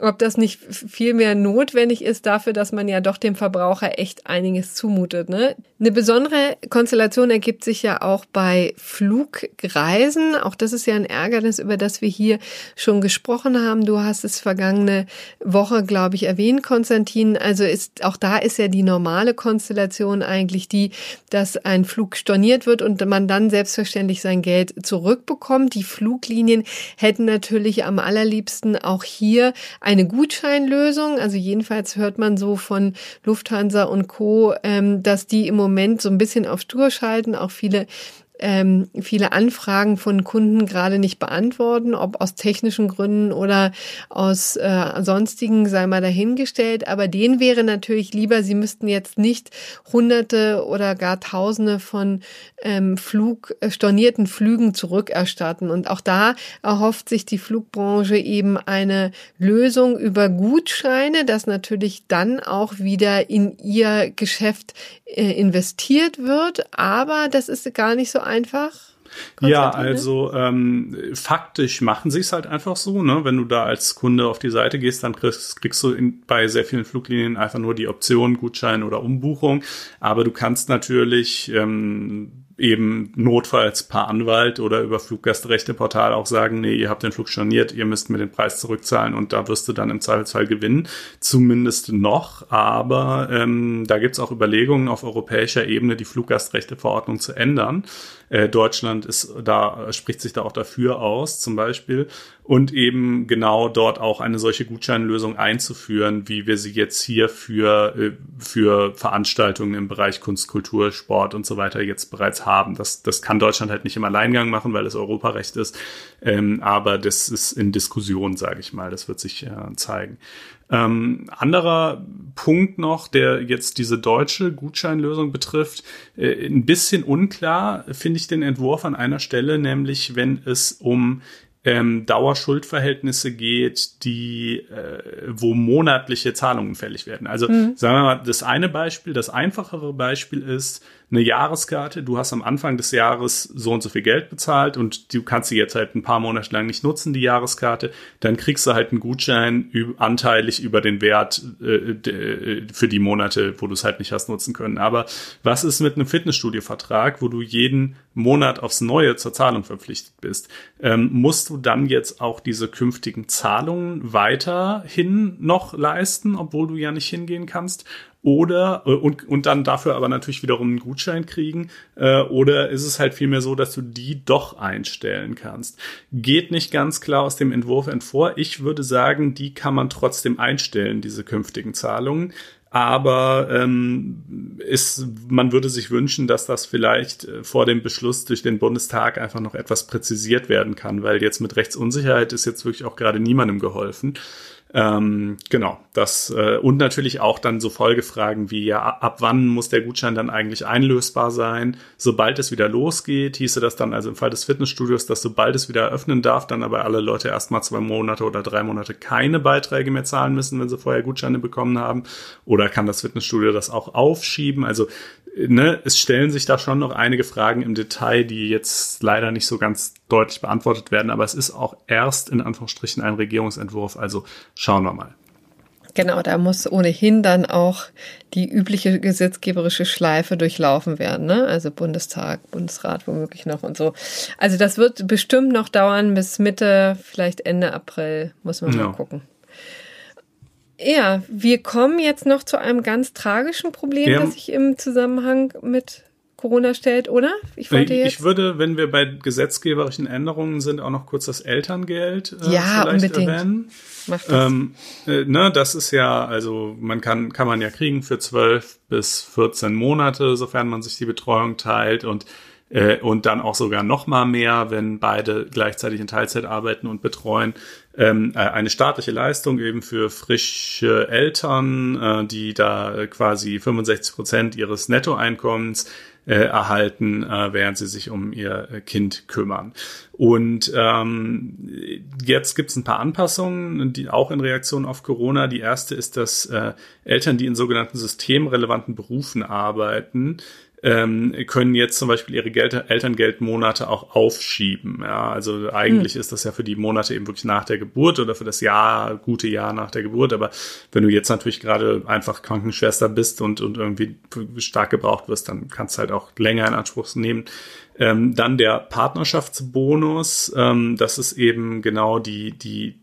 ob das nicht viel mehr notwendig ist dafür, dass man ja doch dem Verbraucher echt einiges zumutet. Ne? Eine besondere Konstellation ergibt sich ja auch bei Flugreisen. Auch das ist ja ein Ärgernis, über das wir hier schon gesprochen haben. Du hast es vergangene Woche, glaube ich, erwähnt, Konstantin. Also ist auch da ist ja die normale Konstellation eigentlich die, dass ein Flug storniert wird und man dann selbstverständlich sein Geld zurückbekommt. Die Fluglinien hätten natürlich am allerliebsten auch hier eine Gutscheinlösung. Also jedenfalls hört man so von Lufthansa und Co., ähm, dass die im Moment so ein bisschen auf Stur schalten, auch viele ähm, viele Anfragen von Kunden gerade nicht beantworten, ob aus technischen Gründen oder aus äh, sonstigen, sei mal dahingestellt. Aber denen wäre natürlich lieber, sie müssten jetzt nicht Hunderte oder gar Tausende von ähm, Flug, äh, stornierten Flügen zurückerstatten. Und auch da erhofft sich die Flugbranche eben eine Lösung über Gutscheine, das natürlich dann auch wieder in ihr Geschäft äh, investiert wird. Aber das ist gar nicht so. Ja, also ähm, faktisch machen sie es halt einfach so, ne? Wenn du da als Kunde auf die Seite gehst, dann kriegst, kriegst du in, bei sehr vielen Fluglinien einfach nur die Option Gutschein oder Umbuchung. Aber du kannst natürlich ähm, eben notfalls per Anwalt oder über Fluggastrechteportal auch sagen, nee, ihr habt den Flug storniert, ihr müsst mir den Preis zurückzahlen und da wirst du dann im Zweifelsfall gewinnen. Zumindest noch, aber ähm, da gibt's auch Überlegungen auf europäischer Ebene, die Fluggastrechteverordnung zu ändern. Äh, Deutschland ist da, spricht sich da auch dafür aus, zum Beispiel und eben genau dort auch eine solche Gutscheinlösung einzuführen, wie wir sie jetzt hier für, äh, für Veranstaltungen im Bereich Kunst, Kultur, Sport und so weiter jetzt bereits haben. Das, das kann Deutschland halt nicht im Alleingang machen, weil es Europarecht ist, ähm, aber das ist in Diskussion, sage ich mal. Das wird sich äh, zeigen. Ähm, anderer Punkt noch, der jetzt diese deutsche Gutscheinlösung betrifft, äh, ein bisschen unklar finde ich den Entwurf an einer Stelle, nämlich wenn es um ähm, Dauerschuldverhältnisse geht, die, äh, wo monatliche Zahlungen fällig werden. Also mhm. sagen wir mal, das eine Beispiel, das einfachere Beispiel ist, eine Jahreskarte, du hast am Anfang des Jahres so und so viel Geld bezahlt und du kannst sie jetzt halt ein paar Monate lang nicht nutzen, die Jahreskarte, dann kriegst du halt einen Gutschein anteilig über den Wert äh, äh, für die Monate, wo du es halt nicht hast nutzen können. Aber was ist mit einem Fitnessstudio-Vertrag, wo du jeden Monat aufs Neue zur Zahlung verpflichtet bist? Ähm, musst du dann jetzt auch diese künftigen Zahlungen weiterhin noch leisten, obwohl du ja nicht hingehen kannst? Oder, äh, und, und dann dafür aber natürlich wiederum einen Gutschein kriegen. Äh, oder ist es halt vielmehr so, dass du die doch einstellen kannst? Geht nicht ganz klar aus dem Entwurf entvor. Ich würde sagen, die kann man trotzdem einstellen, diese künftigen Zahlungen. Aber ähm, ist, man würde sich wünschen, dass das vielleicht äh, vor dem Beschluss durch den Bundestag einfach noch etwas präzisiert werden kann, weil jetzt mit Rechtsunsicherheit ist jetzt wirklich auch gerade niemandem geholfen. Ähm, genau, das äh, und natürlich auch dann so Folgefragen wie ja, ab wann muss der Gutschein dann eigentlich einlösbar sein? Sobald es wieder losgeht, hieße das dann also im Fall des Fitnessstudios, dass sobald es wieder eröffnen darf, dann aber alle Leute erstmal zwei Monate oder drei Monate keine Beiträge mehr zahlen müssen, wenn sie vorher Gutscheine bekommen haben? Oder kann das Fitnessstudio das auch aufschieben? Also ne, es stellen sich da schon noch einige Fragen im Detail, die jetzt leider nicht so ganz deutlich beantwortet werden, aber es ist auch erst in Anführungsstrichen ein Regierungsentwurf, also schauen wir mal. Genau, da muss ohnehin dann auch die übliche gesetzgeberische Schleife durchlaufen werden, ne? Also Bundestag, Bundesrat womöglich noch und so. Also das wird bestimmt noch dauern bis Mitte, vielleicht Ende April, muss man ja. mal gucken. Ja, wir kommen jetzt noch zu einem ganz tragischen Problem, ja. das sich im Zusammenhang mit Corona stellt, oder? Ich, ich würde, wenn wir bei gesetzgeberischen Änderungen sind, auch noch kurz das Elterngeld äh, ja, vielleicht unbedingt. erwähnen. Macht das. Ähm, äh, ne, das ist ja, also man kann, kann man ja kriegen für zwölf bis 14 Monate, sofern man sich die Betreuung teilt und äh, und dann auch sogar noch mal mehr, wenn beide gleichzeitig in Teilzeit arbeiten und betreuen. Ähm, äh, eine staatliche Leistung eben für frische Eltern, äh, die da quasi 65 Prozent ihres Nettoeinkommens äh, erhalten, äh, während sie sich um ihr Kind kümmern. Und ähm, jetzt gibt es ein paar Anpassungen, die auch in Reaktion auf Corona. Die erste ist, dass äh, Eltern, die in sogenannten systemrelevanten Berufen arbeiten, ähm, können jetzt zum Beispiel ihre Geld Elterngeldmonate auch aufschieben. Ja, also eigentlich hm. ist das ja für die Monate eben wirklich nach der Geburt oder für das Jahr, gute Jahr nach der Geburt. Aber wenn du jetzt natürlich gerade einfach Krankenschwester bist und, und irgendwie stark gebraucht wirst, dann kannst du halt auch länger in Anspruch nehmen. Ähm, dann der Partnerschaftsbonus, ähm, das ist eben genau die, die,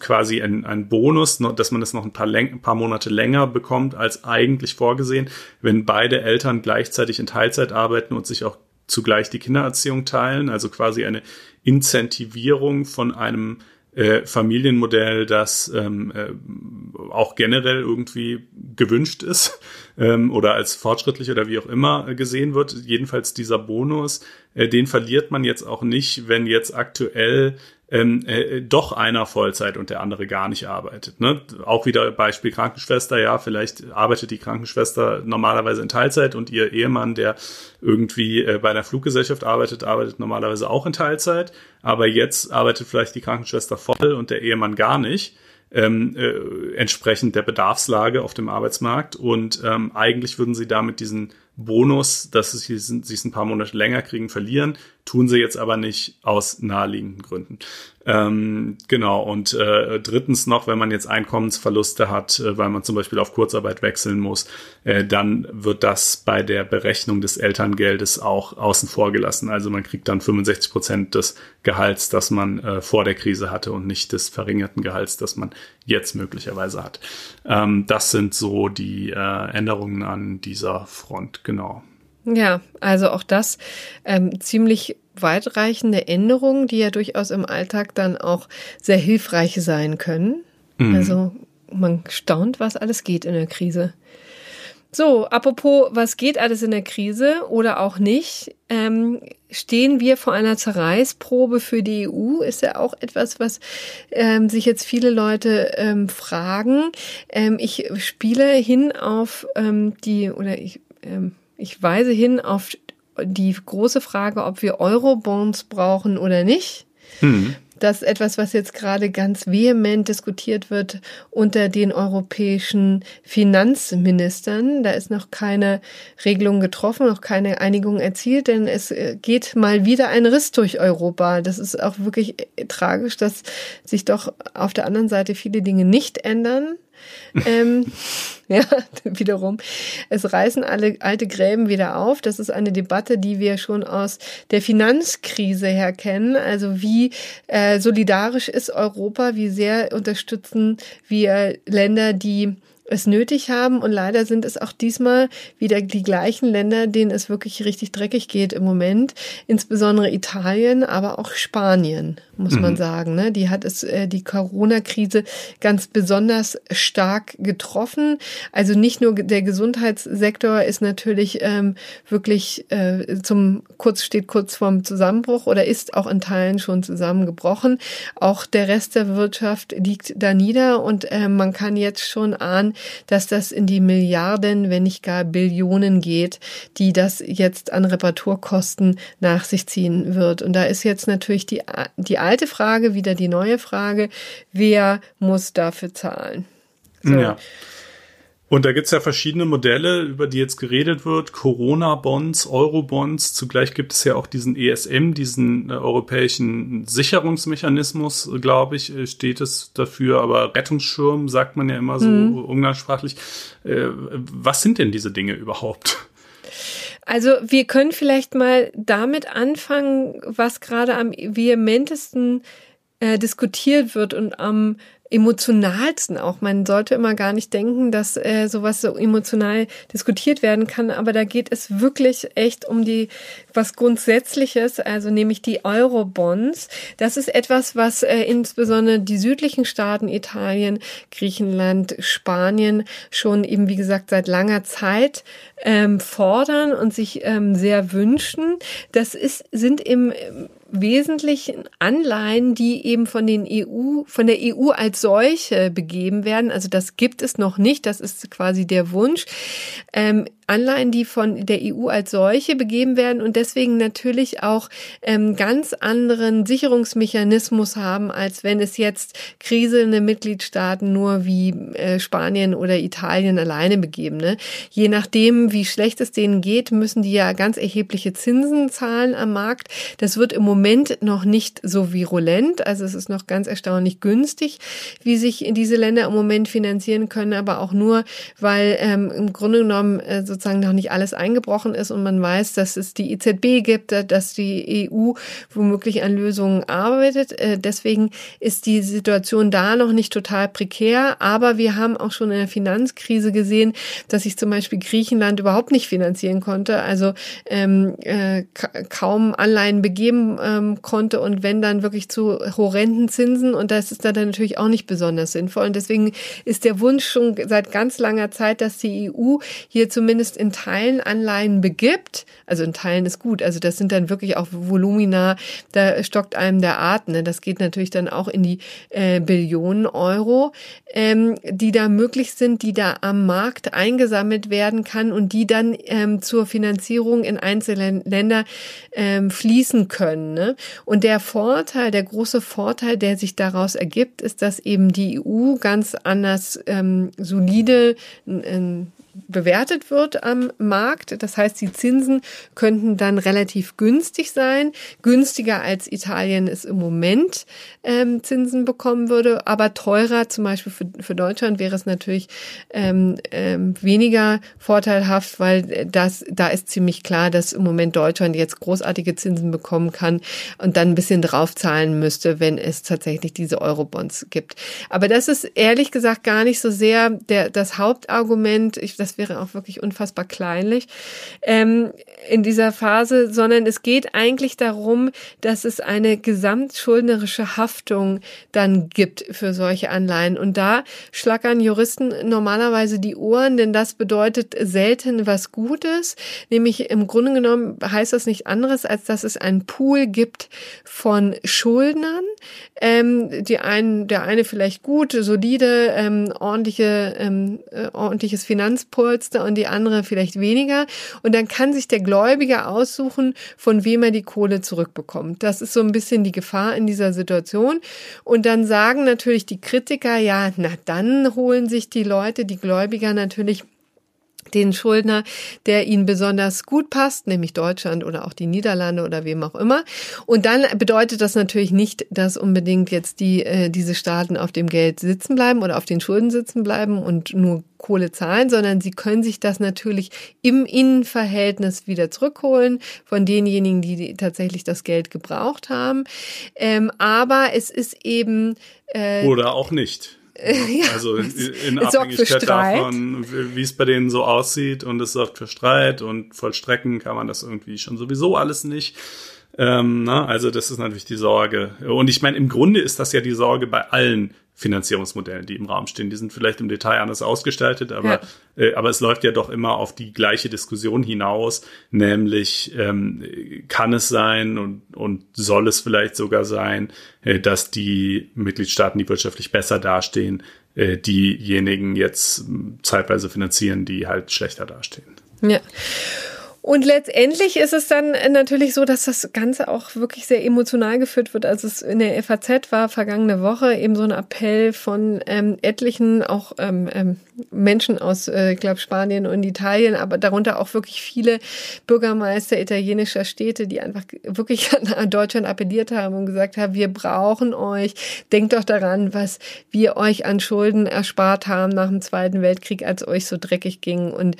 quasi ein, ein Bonus, dass man das noch ein paar, ein paar Monate länger bekommt als eigentlich vorgesehen, wenn beide Eltern gleichzeitig in Teilzeit arbeiten und sich auch zugleich die Kindererziehung teilen, also quasi eine Incentivierung von einem äh, Familienmodell, das ähm, äh, auch generell irgendwie gewünscht ist ähm, oder als fortschrittlich oder wie auch immer gesehen wird. Jedenfalls dieser Bonus, äh, den verliert man jetzt auch nicht, wenn jetzt aktuell ähm, äh, doch einer Vollzeit und der andere gar nicht arbeitet. Ne? Auch wieder Beispiel Krankenschwester, ja, vielleicht arbeitet die Krankenschwester normalerweise in Teilzeit und ihr Ehemann, der irgendwie äh, bei einer Fluggesellschaft arbeitet, arbeitet normalerweise auch in Teilzeit, aber jetzt arbeitet vielleicht die Krankenschwester voll und der Ehemann gar nicht. Ähm, äh, entsprechend der Bedarfslage auf dem Arbeitsmarkt und ähm, eigentlich würden sie damit diesen Bonus, dass sie sich ein paar Monate länger kriegen, verlieren. Tun sie jetzt aber nicht aus naheliegenden Gründen. Ähm, genau, und äh, drittens noch, wenn man jetzt Einkommensverluste hat, äh, weil man zum Beispiel auf Kurzarbeit wechseln muss, äh, dann wird das bei der Berechnung des Elterngeldes auch außen vor gelassen. Also man kriegt dann 65 Prozent des Gehalts, das man äh, vor der Krise hatte und nicht des verringerten Gehalts, das man jetzt möglicherweise hat. Ähm, das sind so die äh, Änderungen an dieser Front, genau. Ja, also auch das ähm, ziemlich weitreichende Änderungen, die ja durchaus im Alltag dann auch sehr hilfreich sein können. Mhm. Also man staunt, was alles geht in der Krise. So, apropos, was geht alles in der Krise oder auch nicht? Ähm, stehen wir vor einer Zerreißprobe für die EU? Ist ja auch etwas, was ähm, sich jetzt viele Leute ähm, fragen. Ähm, ich spiele hin auf ähm, die, oder ich, ich weise hin auf die große Frage, ob wir Eurobonds brauchen oder nicht. Mhm. Das ist etwas, was jetzt gerade ganz vehement diskutiert wird unter den europäischen Finanzministern. Da ist noch keine Regelung getroffen, noch keine Einigung erzielt, denn es äh, geht mal wieder ein Riss durch Europa. Das ist auch wirklich äh, tragisch, dass sich doch auf der anderen Seite viele Dinge nicht ändern ähm, ja, wiederum. Es reißen alle alte Gräben wieder auf. Das ist eine Debatte, die wir schon aus der Finanzkrise her kennen. Also wie äh, solidarisch ist Europa? Wie sehr unterstützen wir Länder, die es nötig haben. Und leider sind es auch diesmal wieder die gleichen Länder, denen es wirklich richtig dreckig geht im Moment. Insbesondere Italien, aber auch Spanien, muss mhm. man sagen. Ne? Die hat es, äh, die Corona-Krise ganz besonders stark getroffen. Also nicht nur der Gesundheitssektor ist natürlich ähm, wirklich äh, zum kurz steht kurz vorm Zusammenbruch oder ist auch in Teilen schon zusammengebrochen. Auch der Rest der Wirtschaft liegt da nieder und äh, man kann jetzt schon ahnen, dass das in die Milliarden, wenn nicht gar Billionen geht, die das jetzt an Reparaturkosten nach sich ziehen wird. Und da ist jetzt natürlich die, die alte Frage, wieder die neue Frage, wer muss dafür zahlen? So. Ja. Und da gibt's ja verschiedene Modelle, über die jetzt geredet wird. Corona-Bonds, Euro-Bonds. Zugleich gibt es ja auch diesen ESM, diesen äh, europäischen Sicherungsmechanismus, glaube ich, äh, steht es dafür. Aber Rettungsschirm sagt man ja immer so mhm. umgangssprachlich. Äh, was sind denn diese Dinge überhaupt? Also wir können vielleicht mal damit anfangen, was gerade am vehementesten äh, diskutiert wird und am emotionalsten auch. Man sollte immer gar nicht denken, dass äh, sowas so emotional diskutiert werden kann, aber da geht es wirklich echt um die was Grundsätzliches, also nämlich die Eurobonds. Das ist etwas, was äh, insbesondere die südlichen Staaten, Italien, Griechenland, Spanien schon eben, wie gesagt, seit langer Zeit ähm, fordern und sich ähm, sehr wünschen. Das ist, sind im Wesentlichen Anleihen, die eben von den EU, von der EU als solche begeben werden. Also das gibt es noch nicht. Das ist quasi der Wunsch. Ähm, Anleihen, die von der EU als solche begeben werden und deswegen natürlich auch ähm, ganz anderen Sicherungsmechanismus haben, als wenn es jetzt kriselnde Mitgliedstaaten nur wie äh, Spanien oder Italien alleine begeben. Ne? Je nachdem, wie schlecht es denen geht, müssen die ja ganz erhebliche Zinsen zahlen am Markt. Das wird im Moment noch nicht so virulent, also es ist noch ganz erstaunlich günstig, wie sich diese Länder im Moment finanzieren können, aber auch nur, weil ähm, im Grunde genommen äh, sozusagen noch nicht alles eingebrochen ist und man weiß, dass es die EZB gibt, dass die EU womöglich an Lösungen arbeitet. Äh, deswegen ist die Situation da noch nicht total prekär. Aber wir haben auch schon in der Finanzkrise gesehen, dass sich zum Beispiel Griechenland überhaupt nicht finanzieren konnte, also ähm, äh, kaum Anleihen begeben ähm, konnte und wenn dann wirklich zu horrenden Zinsen und das ist dann natürlich auch nicht besonders sinnvoll. Und deswegen ist der Wunsch schon seit ganz langer Zeit, dass die EU hier zumindest zumindest in Teilen Anleihen begibt, also in Teilen ist gut, also das sind dann wirklich auch Volumina, da stockt einem der Atem. Ne? Das geht natürlich dann auch in die äh, Billionen Euro, ähm, die da möglich sind, die da am Markt eingesammelt werden kann und die dann ähm, zur Finanzierung in einzelnen Länder ähm, fließen können. Ne? Und der Vorteil, der große Vorteil, der sich daraus ergibt, ist, dass eben die EU ganz anders ähm, solide ähm, bewertet wird am Markt. Das heißt, die Zinsen könnten dann relativ günstig sein, günstiger als Italien es im Moment ähm, Zinsen bekommen würde, aber teurer zum Beispiel für, für Deutschland wäre es natürlich ähm, ähm, weniger vorteilhaft, weil das da ist ziemlich klar, dass im Moment Deutschland jetzt großartige Zinsen bekommen kann und dann ein bisschen draufzahlen müsste, wenn es tatsächlich diese Eurobonds gibt. Aber das ist ehrlich gesagt gar nicht so sehr der, das Hauptargument. Ich, das wäre auch wirklich unfassbar kleinlich ähm, in dieser Phase, sondern es geht eigentlich darum, dass es eine gesamtschuldnerische Haftung dann gibt für solche Anleihen. Und da schlackern Juristen normalerweise die Ohren, denn das bedeutet selten was Gutes. Nämlich im Grunde genommen heißt das nicht anderes, als dass es einen Pool gibt von Schuldnern. Ähm, die einen, der eine vielleicht gut, solide, ähm, ordentliche, ähm, äh, ordentliches Finanzpolster und die andere vielleicht weniger. Und dann kann sich der Gläubiger aussuchen, von wem er die Kohle zurückbekommt. Das ist so ein bisschen die Gefahr in dieser Situation. Und dann sagen natürlich die Kritiker, ja, na dann holen sich die Leute, die Gläubiger natürlich den Schuldner, der ihnen besonders gut passt, nämlich Deutschland oder auch die Niederlande oder wem auch immer. Und dann bedeutet das natürlich nicht, dass unbedingt jetzt die äh, diese Staaten auf dem Geld sitzen bleiben oder auf den Schulden sitzen bleiben und nur Kohle zahlen, sondern sie können sich das natürlich im Innenverhältnis wieder zurückholen von denjenigen, die tatsächlich das Geld gebraucht haben. Ähm, aber es ist eben äh, oder auch nicht. Ja, also in, in Abhängigkeit davon, wie es bei denen so aussieht und es sorgt für Streit und vollstrecken kann man das irgendwie schon sowieso alles nicht. Ähm, na, also das ist natürlich die Sorge. Und ich meine, im Grunde ist das ja die Sorge bei allen Finanzierungsmodellen, die im Raum stehen. Die sind vielleicht im Detail anders ausgestaltet, aber, ja. äh, aber es läuft ja doch immer auf die gleiche Diskussion hinaus, nämlich ähm, kann es sein und, und soll es vielleicht sogar sein, äh, dass die Mitgliedstaaten, die wirtschaftlich besser dastehen, äh, diejenigen jetzt zeitweise finanzieren, die halt schlechter dastehen. Ja. Und letztendlich ist es dann natürlich so, dass das Ganze auch wirklich sehr emotional geführt wird. Also es in der FAZ war vergangene Woche eben so ein Appell von ähm, etlichen, auch ähm, ähm, Menschen aus, äh, ich glaube, Spanien und Italien, aber darunter auch wirklich viele Bürgermeister italienischer Städte, die einfach wirklich an Deutschland appelliert haben und gesagt haben, wir brauchen euch. Denkt doch daran, was wir euch an Schulden erspart haben nach dem Zweiten Weltkrieg, als euch so dreckig ging und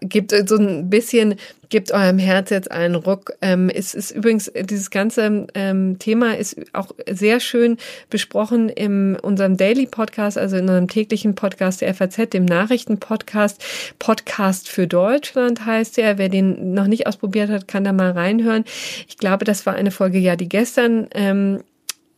gibt so ein bisschen gebt eurem Herz jetzt einen Ruck. Ähm, es ist übrigens, dieses ganze ähm, Thema ist auch sehr schön besprochen in unserem Daily Podcast, also in unserem täglichen Podcast der FAZ, dem Nachrichtenpodcast. Podcast für Deutschland heißt der. Wer den noch nicht ausprobiert hat, kann da mal reinhören. Ich glaube, das war eine Folge, ja, die gestern ähm,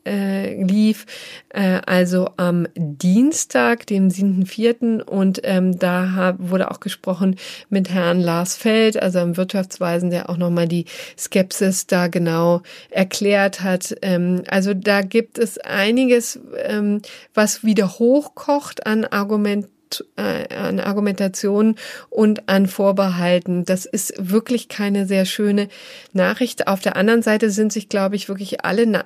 äh, lief, äh, also am Dienstag, dem 7.4. Und ähm, da hab, wurde auch gesprochen mit Herrn Lars Feld, also am Wirtschaftsweisen, der auch nochmal die Skepsis da genau erklärt hat. Ähm, also da gibt es einiges, ähm, was wieder hochkocht an Argumenten äh, an Argumentation und an Vorbehalten. Das ist wirklich keine sehr schöne Nachricht. Auf der anderen Seite sind sich, glaube ich, wirklich alle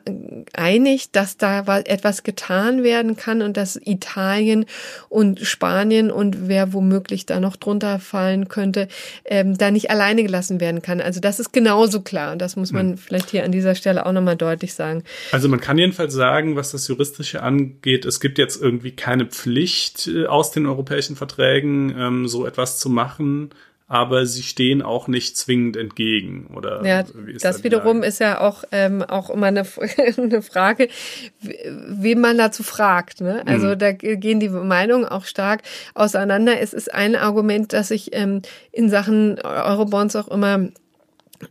einig, dass da etwas getan werden kann und dass Italien und Spanien und wer womöglich da noch drunter fallen könnte, ähm, da nicht alleine gelassen werden kann. Also das ist genauso klar. Und das muss man hm. vielleicht hier an dieser Stelle auch nochmal deutlich sagen. Also man kann jedenfalls sagen, was das Juristische angeht, es gibt jetzt irgendwie keine Pflicht äh, aus den europäischen Verträgen, ähm, so etwas zu machen, aber sie stehen auch nicht zwingend entgegen, oder? Ja, das da wiederum Lage? ist ja auch, ähm, auch immer eine, eine Frage, wem man dazu fragt. Ne? Also mhm. da gehen die Meinungen auch stark auseinander. Es ist ein Argument, dass ich ähm, in Sachen Eurobonds auch immer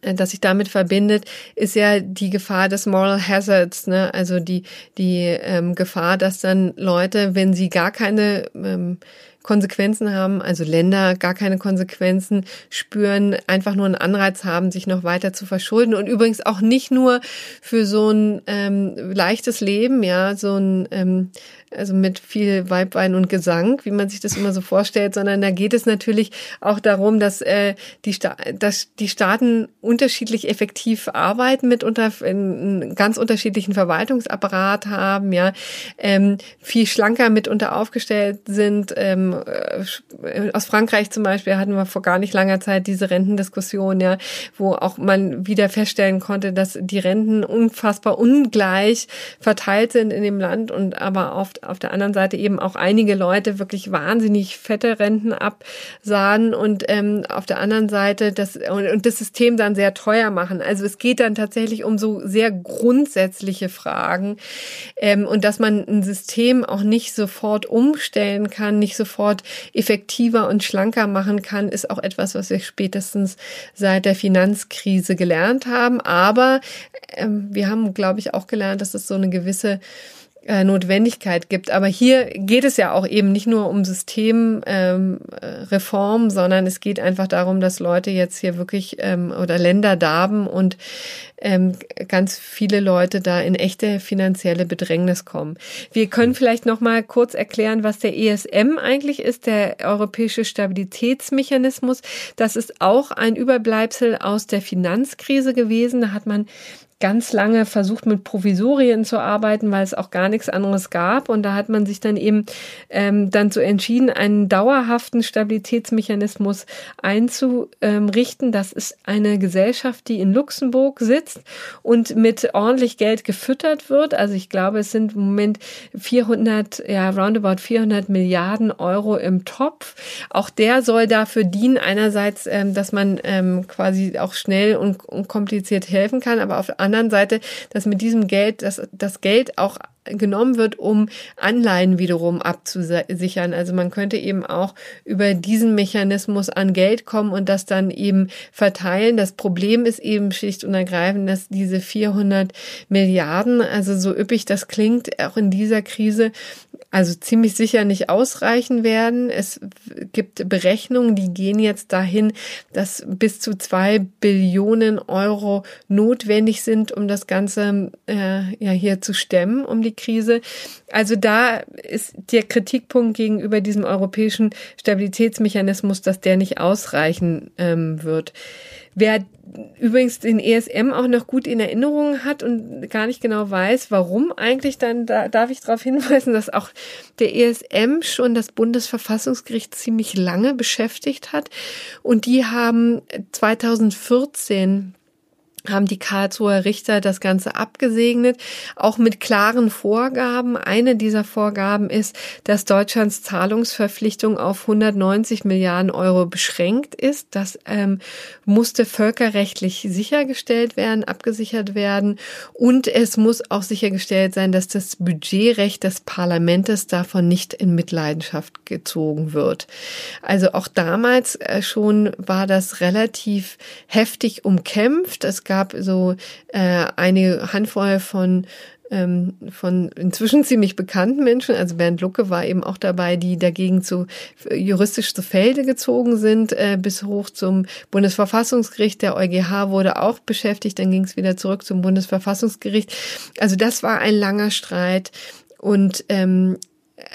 das sich damit verbindet, ist ja die Gefahr des Moral Hazards, ne? Also die die ähm, Gefahr, dass dann Leute, wenn sie gar keine ähm, Konsequenzen haben, also Länder gar keine Konsequenzen spüren, einfach nur einen Anreiz haben, sich noch weiter zu verschulden und übrigens auch nicht nur für so ein ähm, leichtes Leben, ja, so ein ähm, also mit viel Weibwein und Gesang, wie man sich das immer so vorstellt, sondern da geht es natürlich auch darum, dass, äh, die, Sta dass die Staaten unterschiedlich effektiv arbeiten, mit unter einen ganz unterschiedlichen Verwaltungsapparat haben, ja, ähm, viel schlanker mitunter aufgestellt sind. Ähm, äh, aus Frankreich zum Beispiel hatten wir vor gar nicht langer Zeit diese Rentendiskussion, ja, wo auch man wieder feststellen konnte, dass die Renten unfassbar ungleich verteilt sind in dem Land und aber oft auf der anderen Seite eben auch einige Leute wirklich wahnsinnig fette Renten absahen und ähm, auf der anderen Seite das und, und das System dann sehr teuer machen. Also es geht dann tatsächlich um so sehr grundsätzliche Fragen ähm, und dass man ein System auch nicht sofort umstellen kann, nicht sofort effektiver und schlanker machen kann, ist auch etwas, was wir spätestens seit der Finanzkrise gelernt haben. Aber ähm, wir haben, glaube ich, auch gelernt, dass es so eine gewisse äh, Notwendigkeit gibt. Aber hier geht es ja auch eben nicht nur um Systemreform, ähm, sondern es geht einfach darum, dass Leute jetzt hier wirklich ähm, oder Länder darben und ähm, ganz viele Leute da in echte finanzielle Bedrängnis kommen. Wir können vielleicht noch mal kurz erklären, was der ESM eigentlich ist, der Europäische Stabilitätsmechanismus. Das ist auch ein Überbleibsel aus der Finanzkrise gewesen. Da hat man ganz lange versucht, mit Provisorien zu arbeiten, weil es auch gar nichts anderes gab. Und da hat man sich dann eben ähm, dann so entschieden, einen dauerhaften Stabilitätsmechanismus einzurichten. Das ist eine Gesellschaft, die in Luxemburg sitzt und mit ordentlich Geld gefüttert wird. Also ich glaube, es sind im Moment 400, ja, roundabout 400 Milliarden Euro im Topf. Auch der soll dafür dienen, einerseits, ähm, dass man ähm, quasi auch schnell und, und kompliziert helfen kann, aber auf der Seite, dass mit diesem Geld, dass das Geld auch genommen wird, um Anleihen wiederum abzusichern. Also man könnte eben auch über diesen Mechanismus an Geld kommen und das dann eben verteilen. Das Problem ist eben schlicht und ergreifend, dass diese 400 Milliarden, also so üppig das klingt, auch in dieser Krise, also ziemlich sicher nicht ausreichen werden. Es gibt Berechnungen, die gehen jetzt dahin, dass bis zu zwei Billionen Euro notwendig sind, um das Ganze äh, ja hier zu stemmen, um die Krise. Also da ist der Kritikpunkt gegenüber diesem europäischen Stabilitätsmechanismus, dass der nicht ausreichen ähm, wird. Wer übrigens den ESM auch noch gut in Erinnerung hat und gar nicht genau weiß, warum eigentlich, dann da darf ich darauf hinweisen, dass auch der ESM schon das Bundesverfassungsgericht ziemlich lange beschäftigt hat. Und die haben 2014 haben die Karlsruher Richter das Ganze abgesegnet, auch mit klaren Vorgaben. Eine dieser Vorgaben ist, dass Deutschlands Zahlungsverpflichtung auf 190 Milliarden Euro beschränkt ist. Das ähm, musste völkerrechtlich sichergestellt werden, abgesichert werden. Und es muss auch sichergestellt sein, dass das Budgetrecht des Parlaments davon nicht in Mitleidenschaft gezogen wird. Also auch damals äh, schon war das relativ heftig umkämpft. Es gab so äh, eine Handvoll von ähm, von inzwischen ziemlich bekannten Menschen, also Bernd Lucke war eben auch dabei, die dagegen zu juristisch zu Felde gezogen sind, äh, bis hoch zum Bundesverfassungsgericht. Der EuGH wurde auch beschäftigt, dann ging es wieder zurück zum Bundesverfassungsgericht. Also das war ein langer Streit. Und ähm,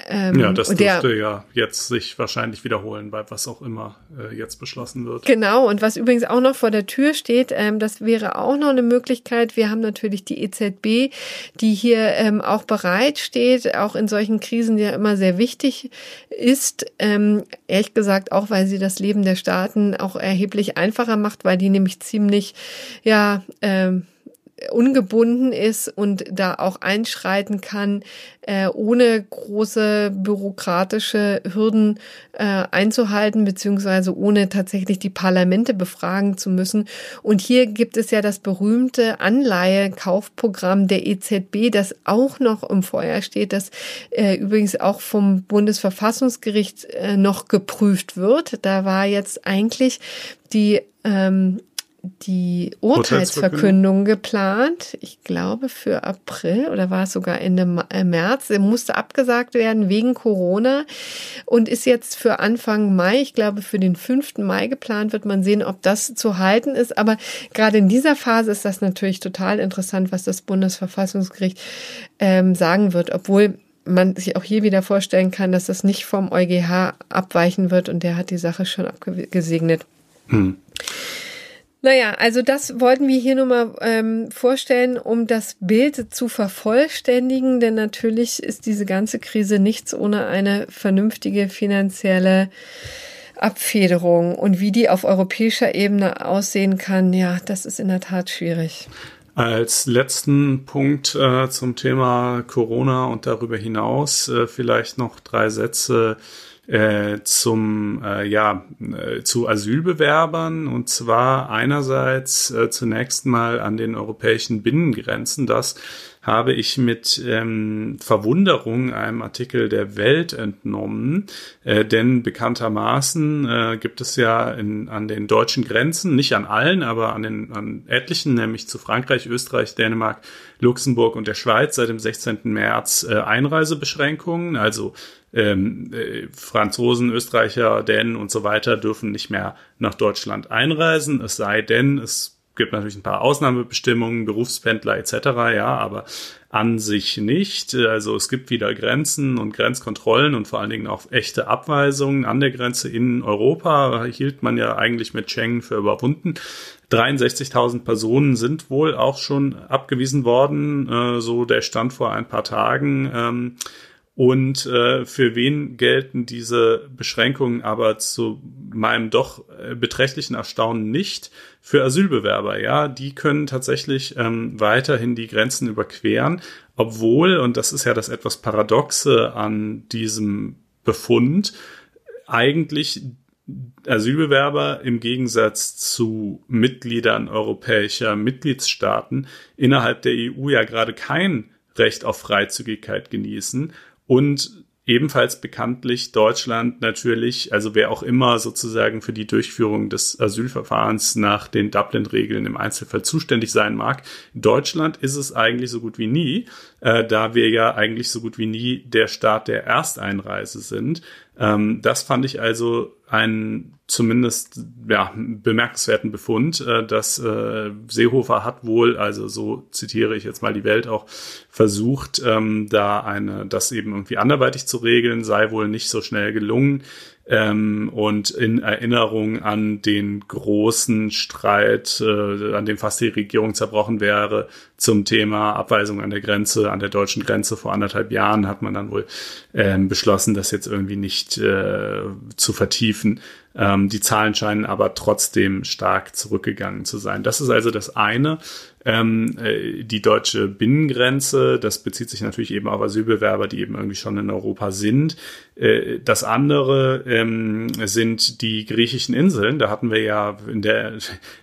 ähm, ja, das dürfte ja jetzt sich wahrscheinlich wiederholen, bei was auch immer äh, jetzt beschlossen wird. Genau, und was übrigens auch noch vor der Tür steht, ähm, das wäre auch noch eine Möglichkeit. Wir haben natürlich die EZB, die hier ähm, auch bereit steht, auch in solchen Krisen, ja immer sehr wichtig ist. Ähm, ehrlich gesagt auch, weil sie das Leben der Staaten auch erheblich einfacher macht, weil die nämlich ziemlich, ja, ähm, ungebunden ist und da auch einschreiten kann, äh, ohne große bürokratische Hürden äh, einzuhalten, beziehungsweise ohne tatsächlich die Parlamente befragen zu müssen. Und hier gibt es ja das berühmte Anleihe-Kaufprogramm der EZB, das auch noch im Feuer steht, das äh, übrigens auch vom Bundesverfassungsgericht äh, noch geprüft wird. Da war jetzt eigentlich die ähm, die Urteilsverkündung geplant. Ich glaube für April oder war es sogar Ende äh, März. Er musste abgesagt werden wegen Corona und ist jetzt für Anfang Mai, ich glaube für den 5. Mai geplant. Wird man sehen, ob das zu halten ist. Aber gerade in dieser Phase ist das natürlich total interessant, was das Bundesverfassungsgericht ähm, sagen wird, obwohl man sich auch hier wieder vorstellen kann, dass das nicht vom EuGH abweichen wird und der hat die Sache schon abgesegnet. Hm. Naja, also das wollten wir hier nur mal ähm, vorstellen, um das Bild zu vervollständigen, denn natürlich ist diese ganze Krise nichts ohne eine vernünftige finanzielle Abfederung. Und wie die auf europäischer Ebene aussehen kann, ja, das ist in der Tat schwierig. Als letzten Punkt äh, zum Thema Corona und darüber hinaus äh, vielleicht noch drei Sätze äh, zum äh, ja äh, zu Asylbewerbern und zwar einerseits äh, zunächst mal an den europäischen Binnengrenzen. Das habe ich mit ähm, Verwunderung einem Artikel der Welt entnommen, äh, denn bekanntermaßen äh, gibt es ja in, an den deutschen Grenzen, nicht an allen, aber an den an etlichen, nämlich zu Frankreich, Österreich, Dänemark, Luxemburg und der Schweiz seit dem 16. März äh, Einreisebeschränkungen, also ähm, äh, Franzosen, Österreicher, Dänen und so weiter dürfen nicht mehr nach Deutschland einreisen, es sei denn, es gibt natürlich ein paar Ausnahmebestimmungen, Berufspendler etc., ja, aber an sich nicht. Also es gibt wieder Grenzen und Grenzkontrollen und vor allen Dingen auch echte Abweisungen an der Grenze in Europa. Hielt man ja eigentlich mit Schengen für überwunden. 63.000 Personen sind wohl auch schon abgewiesen worden, äh, so der Stand vor ein paar Tagen. Und äh, für wen gelten diese Beschränkungen aber zu meinem doch äh, beträchtlichen Erstaunen nicht? Für Asylbewerber, ja, die können tatsächlich ähm, weiterhin die Grenzen überqueren, obwohl, und das ist ja das etwas Paradoxe an diesem Befund, eigentlich Asylbewerber im Gegensatz zu Mitgliedern europäischer Mitgliedstaaten innerhalb der EU ja gerade kein Recht auf Freizügigkeit genießen und ebenfalls bekanntlich Deutschland natürlich, also wer auch immer sozusagen für die Durchführung des Asylverfahrens nach den Dublin-Regeln im Einzelfall zuständig sein mag. In Deutschland ist es eigentlich so gut wie nie, äh, da wir ja eigentlich so gut wie nie der Staat der Ersteinreise sind. Ähm, das fand ich also einen zumindest ja, bemerkenswerten Befund, äh, dass äh, Seehofer hat wohl, also so zitiere ich jetzt mal die Welt auch, versucht, ähm, da eine, das eben irgendwie anderweitig zu regeln, sei wohl nicht so schnell gelungen. Ähm, und in Erinnerung an den großen Streit, äh, an dem fast die Regierung zerbrochen wäre, zum Thema Abweisung an der Grenze, an der deutschen Grenze vor anderthalb Jahren, hat man dann wohl ähm, beschlossen, das jetzt irgendwie nicht äh, zu vertiefen. Ähm, die Zahlen scheinen aber trotzdem stark zurückgegangen zu sein. Das ist also das eine ähm, äh, die deutsche Binnengrenze. Das bezieht sich natürlich eben auf Asylbewerber, die eben irgendwie schon in Europa sind. Äh, das andere ähm, sind die griechischen Inseln. Da hatten wir ja in der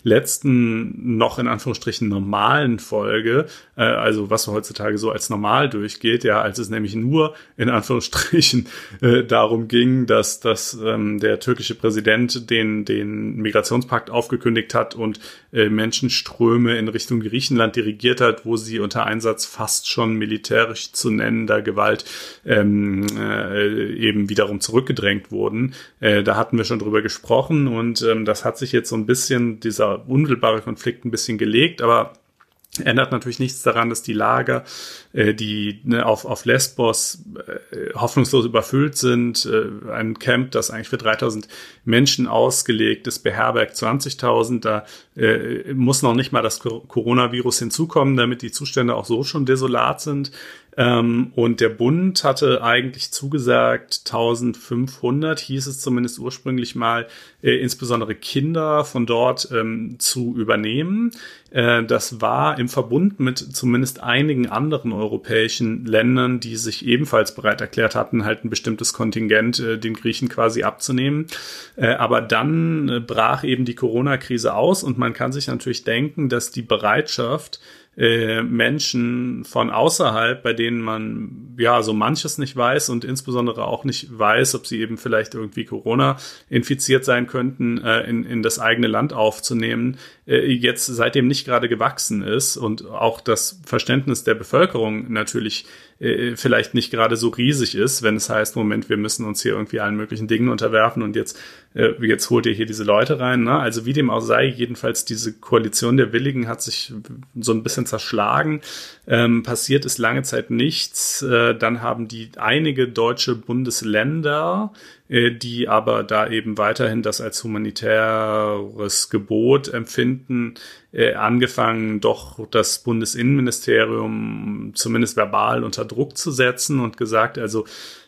letzten noch in Anführungsstrichen normalen Folge, äh, also was heutzutage so als normal durchgeht, ja, als es nämlich nur in Anführungsstrichen äh, darum ging, dass, dass ähm, der türkische Präsident den, den Migrationspakt aufgekündigt hat und äh, Menschenströme in Richtung Griechenland Griechenland dirigiert hat, wo sie unter Einsatz fast schon militärisch zu nennender Gewalt ähm, äh, eben wiederum zurückgedrängt wurden. Äh, da hatten wir schon drüber gesprochen und ähm, das hat sich jetzt so ein bisschen, dieser unmittelbare Konflikt ein bisschen gelegt, aber Ändert natürlich nichts daran, dass die Lager, äh, die ne, auf, auf Lesbos äh, hoffnungslos überfüllt sind. Äh, ein Camp, das eigentlich für 3000 Menschen ausgelegt ist, beherbergt 20.000. Da äh, muss noch nicht mal das Coronavirus hinzukommen, damit die Zustände auch so schon desolat sind. Ähm, und der Bund hatte eigentlich zugesagt, 1500 hieß es zumindest ursprünglich mal, äh, insbesondere Kinder von dort ähm, zu übernehmen. Äh, das war im Verbund mit zumindest einigen anderen europäischen Ländern, die sich ebenfalls bereit erklärt hatten, halt ein bestimmtes Kontingent äh, den Griechen quasi abzunehmen. Äh, aber dann äh, brach eben die Corona-Krise aus und man kann sich natürlich denken, dass die Bereitschaft, äh, Menschen von außerhalb, bei denen man ja so manches nicht weiß und insbesondere auch nicht weiß, ob sie eben vielleicht irgendwie Corona infiziert sein könnten, äh, in, in das eigene Land aufzunehmen, äh, jetzt seitdem nicht gerade gewachsen ist und auch das Verständnis der Bevölkerung natürlich äh, vielleicht nicht gerade so riesig ist, wenn es heißt, Moment, wir müssen uns hier irgendwie allen möglichen Dingen unterwerfen und jetzt, äh, jetzt holt ihr hier diese Leute rein. Ne? Also wie dem auch sei, jedenfalls diese Koalition der Willigen hat sich so ein bisschen zerschlagen. Ähm, passiert ist lange Zeit nichts. Äh, dann haben die einige deutsche Bundesländer die aber da eben weiterhin das als humanitäres Gebot empfinden, äh, angefangen, doch das Bundesinnenministerium zumindest verbal unter Druck zu setzen und gesagt, also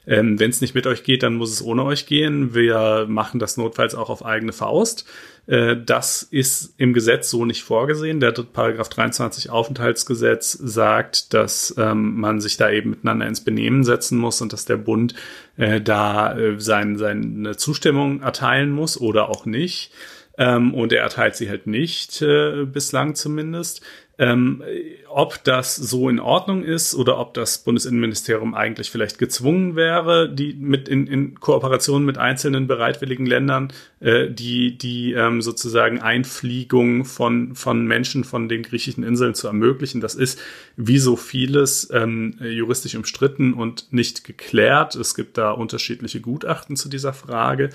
ähm, wenn es nicht mit euch geht, dann muss es ohne euch gehen. Wir machen das notfalls auch auf eigene Faust. Äh, das ist im Gesetz so nicht vorgesehen. Der Paragraph 23 Aufenthaltsgesetz sagt, dass ähm, man sich da eben miteinander ins Benehmen setzen muss und dass der Bund äh, da äh, sein, seine Zustimmung erteilen muss oder auch nicht. Ähm, und er erteilt sie halt nicht, äh, bislang zumindest. Ähm, ob das so in Ordnung ist oder ob das Bundesinnenministerium eigentlich vielleicht gezwungen wäre, die mit in, in Kooperation mit einzelnen bereitwilligen Ländern äh, die die ähm, sozusagen Einfliegung von von Menschen von den griechischen Inseln zu ermöglichen. Das ist wie so vieles ähm, juristisch umstritten und nicht geklärt. Es gibt da unterschiedliche Gutachten zu dieser Frage.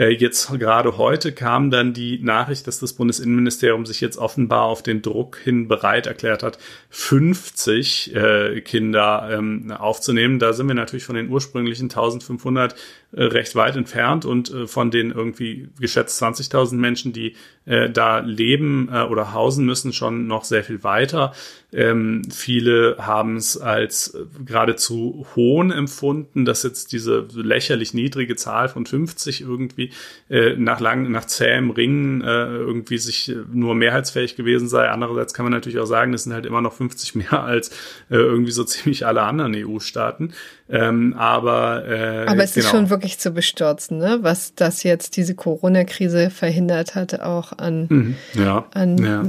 Äh, jetzt gerade heute kam dann die Nachricht, dass das Bundesinnenministerium sich jetzt offenbar auf den Druck hin bereit erklärt hat, 50 äh, Kinder ähm, aufzunehmen. Da sind wir natürlich von den ursprünglichen 1500 äh, recht weit entfernt und äh, von den irgendwie geschätzt 20.000 Menschen, die äh, da leben äh, oder hausen müssen, schon noch sehr viel weiter. Ähm, viele haben es als äh, geradezu hohn empfunden, dass jetzt diese lächerlich niedrige Zahl von 50 irgendwie äh, nach lang, nach zähem Ringen äh, irgendwie sich nur mehrheitsfähig gewesen sei. Andererseits kann man natürlich auch sagen, es sind halt immer noch 50 mehr als äh, irgendwie so ziemlich alle anderen EU-Staaten. Ähm, aber äh, aber es genau. ist schon wirklich zu bestürzen, ne? was das jetzt diese Corona-Krise verhindert hat, auch an, mhm. ja. an, ja.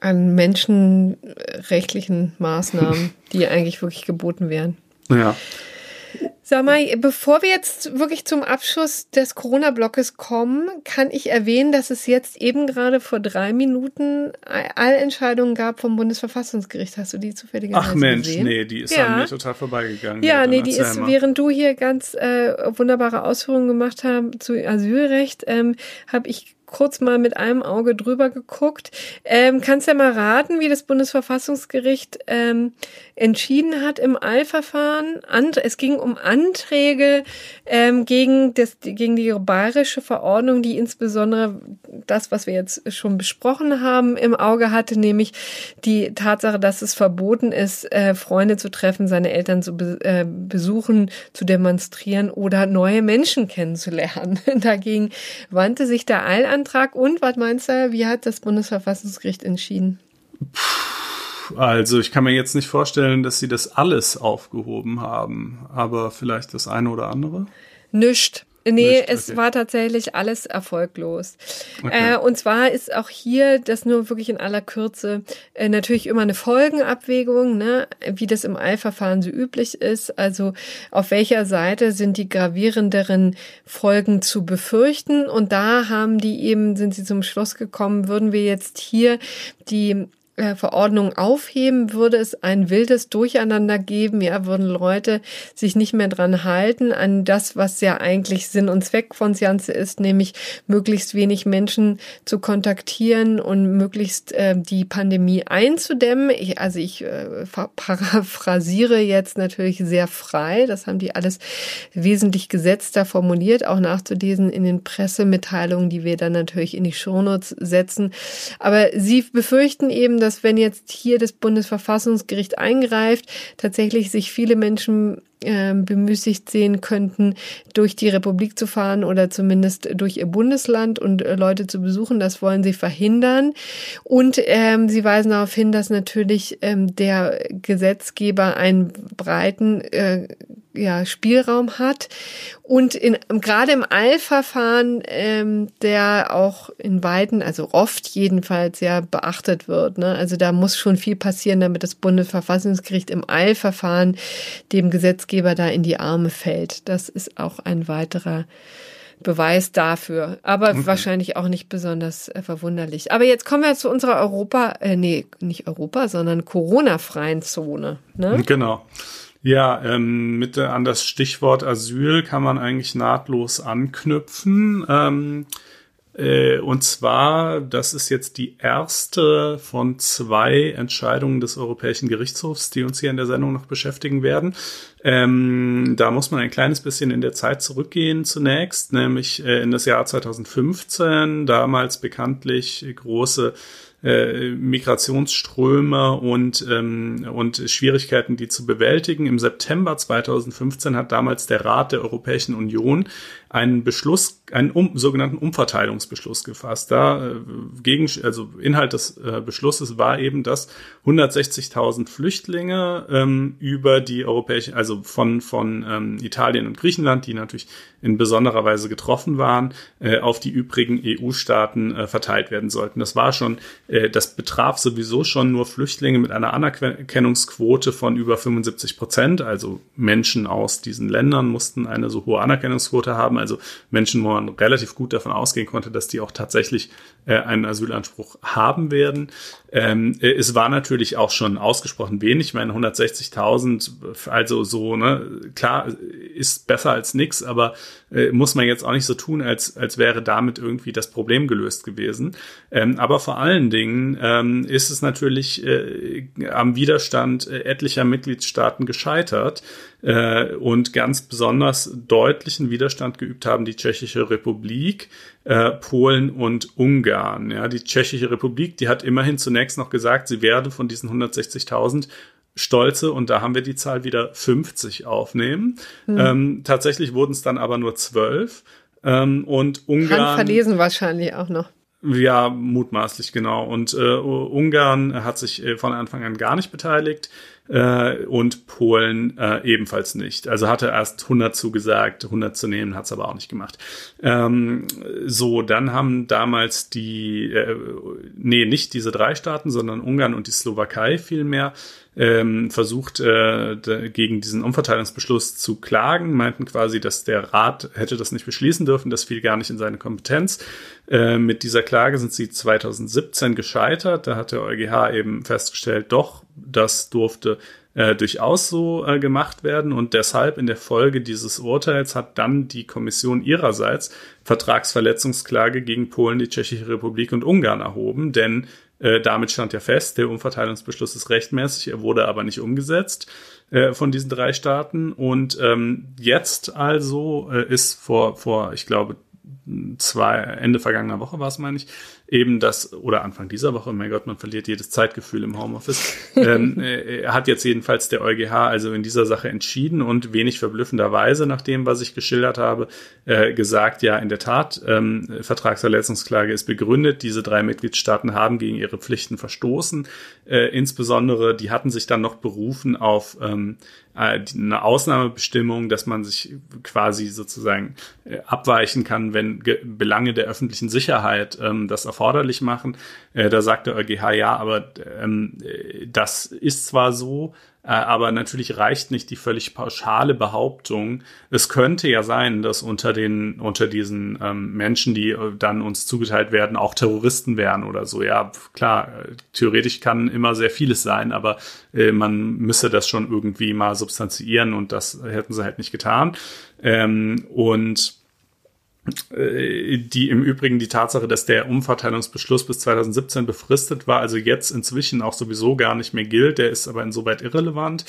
an menschenrechtlichen Maßnahmen, die eigentlich wirklich geboten wären. Ja. Sag mal, bevor wir jetzt wirklich zum Abschluss des Corona-Blockes kommen, kann ich erwähnen, dass es jetzt eben gerade vor drei Minuten Allentscheidungen gab vom Bundesverfassungsgericht. Hast du die zufälligerweise Ach Mensch, gesehen? nee, die ist ja. an mir total vorbeigegangen. Ja, nee, die ist, mal. während du hier ganz äh, wunderbare Ausführungen gemacht hast zu Asylrecht, ähm, habe ich kurz mal mit einem Auge drüber geguckt. Ähm, kannst ja mal raten, wie das Bundesverfassungsgericht ähm, entschieden hat im Eilverfahren. Es ging um Anträge ähm, gegen, das, gegen die bayerische Verordnung, die insbesondere das, was wir jetzt schon besprochen haben, im Auge hatte, nämlich die Tatsache, dass es verboten ist, äh, Freunde zu treffen, seine Eltern zu be äh, besuchen, zu demonstrieren oder neue Menschen kennenzulernen. Dagegen wandte sich der Eilantrag und was meinst du, wie hat das Bundesverfassungsgericht entschieden? Also ich kann mir jetzt nicht vorstellen, dass sie das alles aufgehoben haben, aber vielleicht das eine oder andere. Nischt. Nee, Nicht, es war tatsächlich alles erfolglos. Okay. Äh, und zwar ist auch hier, das nur wirklich in aller Kürze, äh, natürlich immer eine Folgenabwägung, ne, wie das im Eilverfahren so üblich ist. Also auf welcher Seite sind die gravierenderen Folgen zu befürchten? Und da haben die eben, sind sie zum Schluss gekommen, würden wir jetzt hier die Verordnung aufheben, würde es ein wildes Durcheinander geben, ja, würden Leute sich nicht mehr dran halten an das, was ja eigentlich Sinn und Zweck von Sianze ist, nämlich möglichst wenig Menschen zu kontaktieren und möglichst äh, die Pandemie einzudämmen. Ich, also ich äh, paraphrasiere jetzt natürlich sehr frei, das haben die alles wesentlich gesetzter formuliert, auch nachzulesen in den Pressemitteilungen, die wir dann natürlich in die Shownotes setzen. Aber sie befürchten eben, dass wenn jetzt hier das Bundesverfassungsgericht eingreift, tatsächlich sich viele Menschen äh, bemüßigt sehen könnten, durch die Republik zu fahren oder zumindest durch ihr Bundesland und äh, Leute zu besuchen. Das wollen sie verhindern. Und ähm, sie weisen darauf hin, dass natürlich ähm, der Gesetzgeber einen breiten äh, ja, Spielraum hat und in, gerade im Eilverfahren, ähm, der auch in weiten, also oft jedenfalls ja beachtet wird. Ne? Also da muss schon viel passieren, damit das Bundesverfassungsgericht im Eilverfahren dem Gesetzgeber da in die Arme fällt. Das ist auch ein weiterer Beweis dafür. Aber okay. wahrscheinlich auch nicht besonders äh, verwunderlich. Aber jetzt kommen wir zu unserer Europa, äh, nee, nicht Europa, sondern Corona-freien Zone. Ne? Genau. Ja, ähm, mit an das Stichwort Asyl kann man eigentlich nahtlos anknüpfen. Ähm, äh, und zwar, das ist jetzt die erste von zwei Entscheidungen des Europäischen Gerichtshofs, die uns hier in der Sendung noch beschäftigen werden. Ähm, da muss man ein kleines bisschen in der Zeit zurückgehen zunächst, nämlich äh, in das Jahr 2015, damals bekanntlich große äh, Migrationsströme und, ähm, und Schwierigkeiten, die zu bewältigen. Im September 2015 hat damals der Rat der Europäischen Union einen Beschluss, einen um, sogenannten Umverteilungsbeschluss gefasst. Da äh, gegen, also Inhalt des äh, Beschlusses war eben, dass 160.000 Flüchtlinge ähm, über die europäische, also von von ähm, Italien und Griechenland, die natürlich in besonderer Weise getroffen waren, äh, auf die übrigen EU-Staaten äh, verteilt werden sollten. Das war schon, äh, das betraf sowieso schon nur Flüchtlinge mit einer Anerkennungsquote von über 75 Prozent. Also Menschen aus diesen Ländern mussten eine so hohe Anerkennungsquote haben. Also Menschen, wo man relativ gut davon ausgehen konnte, dass die auch tatsächlich äh, einen Asylanspruch haben werden. Ähm, äh, es war natürlich auch schon ausgesprochen wenig. Ich meine, 160.000, also so, ne, klar, ist besser als nix, aber äh, muss man jetzt auch nicht so tun, als, als wäre damit irgendwie das Problem gelöst gewesen. Ähm, aber vor allen Dingen ähm, ist es natürlich äh, am Widerstand äh, etlicher Mitgliedstaaten gescheitert äh, und ganz besonders deutlichen Widerstand geübt haben die Tschechische Republik, äh, Polen und Ungarn. Ja, die Tschechische Republik, die hat immerhin zunächst noch gesagt, sie werde von diesen 160.000 stolze, und da haben wir die Zahl wieder 50 aufnehmen. Hm. Ähm, tatsächlich wurden es dann aber nur 12. Ähm, und Ungarn. Handverlesen wahrscheinlich auch noch. Ja, mutmaßlich genau. Und äh, Ungarn hat sich äh, von Anfang an gar nicht beteiligt äh, und Polen äh, ebenfalls nicht. Also hatte erst 100 zugesagt, 100 zu nehmen, hat es aber auch nicht gemacht. Ähm, so, dann haben damals die, äh, nee, nicht diese drei Staaten, sondern Ungarn und die Slowakei vielmehr ähm, versucht, äh, gegen diesen Umverteilungsbeschluss zu klagen, meinten quasi, dass der Rat hätte das nicht beschließen dürfen, das fiel gar nicht in seine Kompetenz. Äh, mit dieser Klage sind sie 2017 gescheitert. Da hat der EuGH eben festgestellt, doch, das durfte äh, durchaus so äh, gemacht werden. Und deshalb in der Folge dieses Urteils hat dann die Kommission ihrerseits Vertragsverletzungsklage gegen Polen, die Tschechische Republik und Ungarn erhoben. Denn äh, damit stand ja fest, der Umverteilungsbeschluss ist rechtmäßig, er wurde aber nicht umgesetzt äh, von diesen drei Staaten. Und ähm, jetzt also äh, ist vor, vor, ich glaube, zwei, Ende vergangener Woche war es, meine ich, eben das, oder Anfang dieser Woche, mein Gott, man verliert jedes Zeitgefühl im Homeoffice, ähm, äh, hat jetzt jedenfalls der EuGH also in dieser Sache entschieden und wenig verblüffenderweise, nach dem, was ich geschildert habe, äh, gesagt, ja, in der Tat, ähm, Vertragsverletzungsklage ist begründet, diese drei Mitgliedstaaten haben gegen ihre Pflichten verstoßen, äh, insbesondere, die hatten sich dann noch berufen auf ähm, äh, eine Ausnahmebestimmung, dass man sich quasi sozusagen äh, abweichen kann, wenn Belange der öffentlichen Sicherheit ähm, das erforderlich machen. Äh, da sagt der EuGH ja, aber ähm, das ist zwar so, äh, aber natürlich reicht nicht die völlig pauschale Behauptung. Es könnte ja sein, dass unter den unter diesen ähm, Menschen, die äh, dann uns zugeteilt werden, auch Terroristen wären oder so. Ja, klar, äh, theoretisch kann immer sehr vieles sein, aber äh, man müsse das schon irgendwie mal substanziieren und das hätten sie halt nicht getan. Ähm, und äh, die im Übrigen die Tatsache, dass der Umverteilungsbeschluss bis 2017 befristet war, also jetzt inzwischen auch sowieso gar nicht mehr gilt, der ist aber insoweit irrelevant,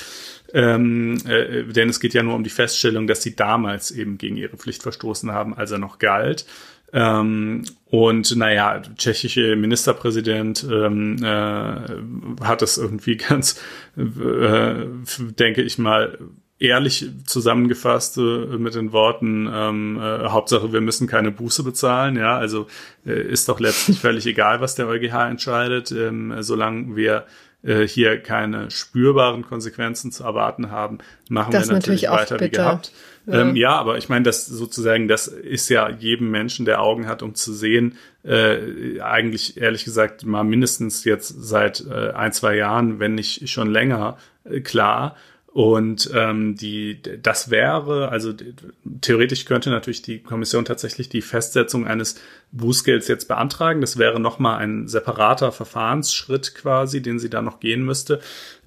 ähm, äh, denn es geht ja nur um die Feststellung, dass sie damals eben gegen ihre Pflicht verstoßen haben, als er noch galt. Ähm, und naja, tschechische Ministerpräsident ähm, äh, hat es irgendwie ganz, äh, denke ich mal, ehrlich zusammengefasst äh, mit den Worten ähm, äh, Hauptsache wir müssen keine Buße bezahlen ja also äh, ist doch letztlich völlig egal was der EuGH entscheidet ähm, solange wir äh, hier keine spürbaren Konsequenzen zu erwarten haben machen das wir natürlich, natürlich weiter wie gehabt ja. Ähm, ja aber ich meine das sozusagen das ist ja jedem Menschen der Augen hat um zu sehen äh, eigentlich ehrlich gesagt mal mindestens jetzt seit äh, ein zwei Jahren wenn nicht schon länger äh, klar und ähm, die, das wäre, also theoretisch könnte natürlich die Kommission tatsächlich die Festsetzung eines Bußgelds jetzt beantragen. Das wäre nochmal ein separater Verfahrensschritt quasi, den sie da noch gehen müsste.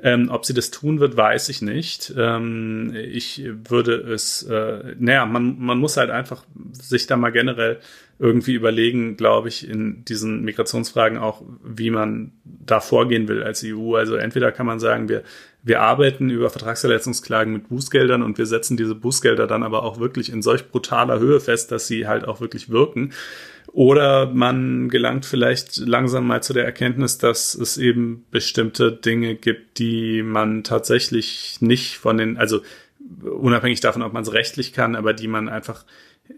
Ähm, ob sie das tun wird, weiß ich nicht. Ähm, ich würde es, äh, naja, man, man muss halt einfach sich da mal generell irgendwie überlegen, glaube ich, in diesen Migrationsfragen auch, wie man da vorgehen will als EU. Also entweder kann man sagen, wir wir arbeiten über Vertragsverletzungsklagen mit Bußgeldern und wir setzen diese Bußgelder dann aber auch wirklich in solch brutaler Höhe fest, dass sie halt auch wirklich wirken. Oder man gelangt vielleicht langsam mal zu der Erkenntnis, dass es eben bestimmte Dinge gibt, die man tatsächlich nicht von den, also unabhängig davon, ob man es rechtlich kann, aber die man einfach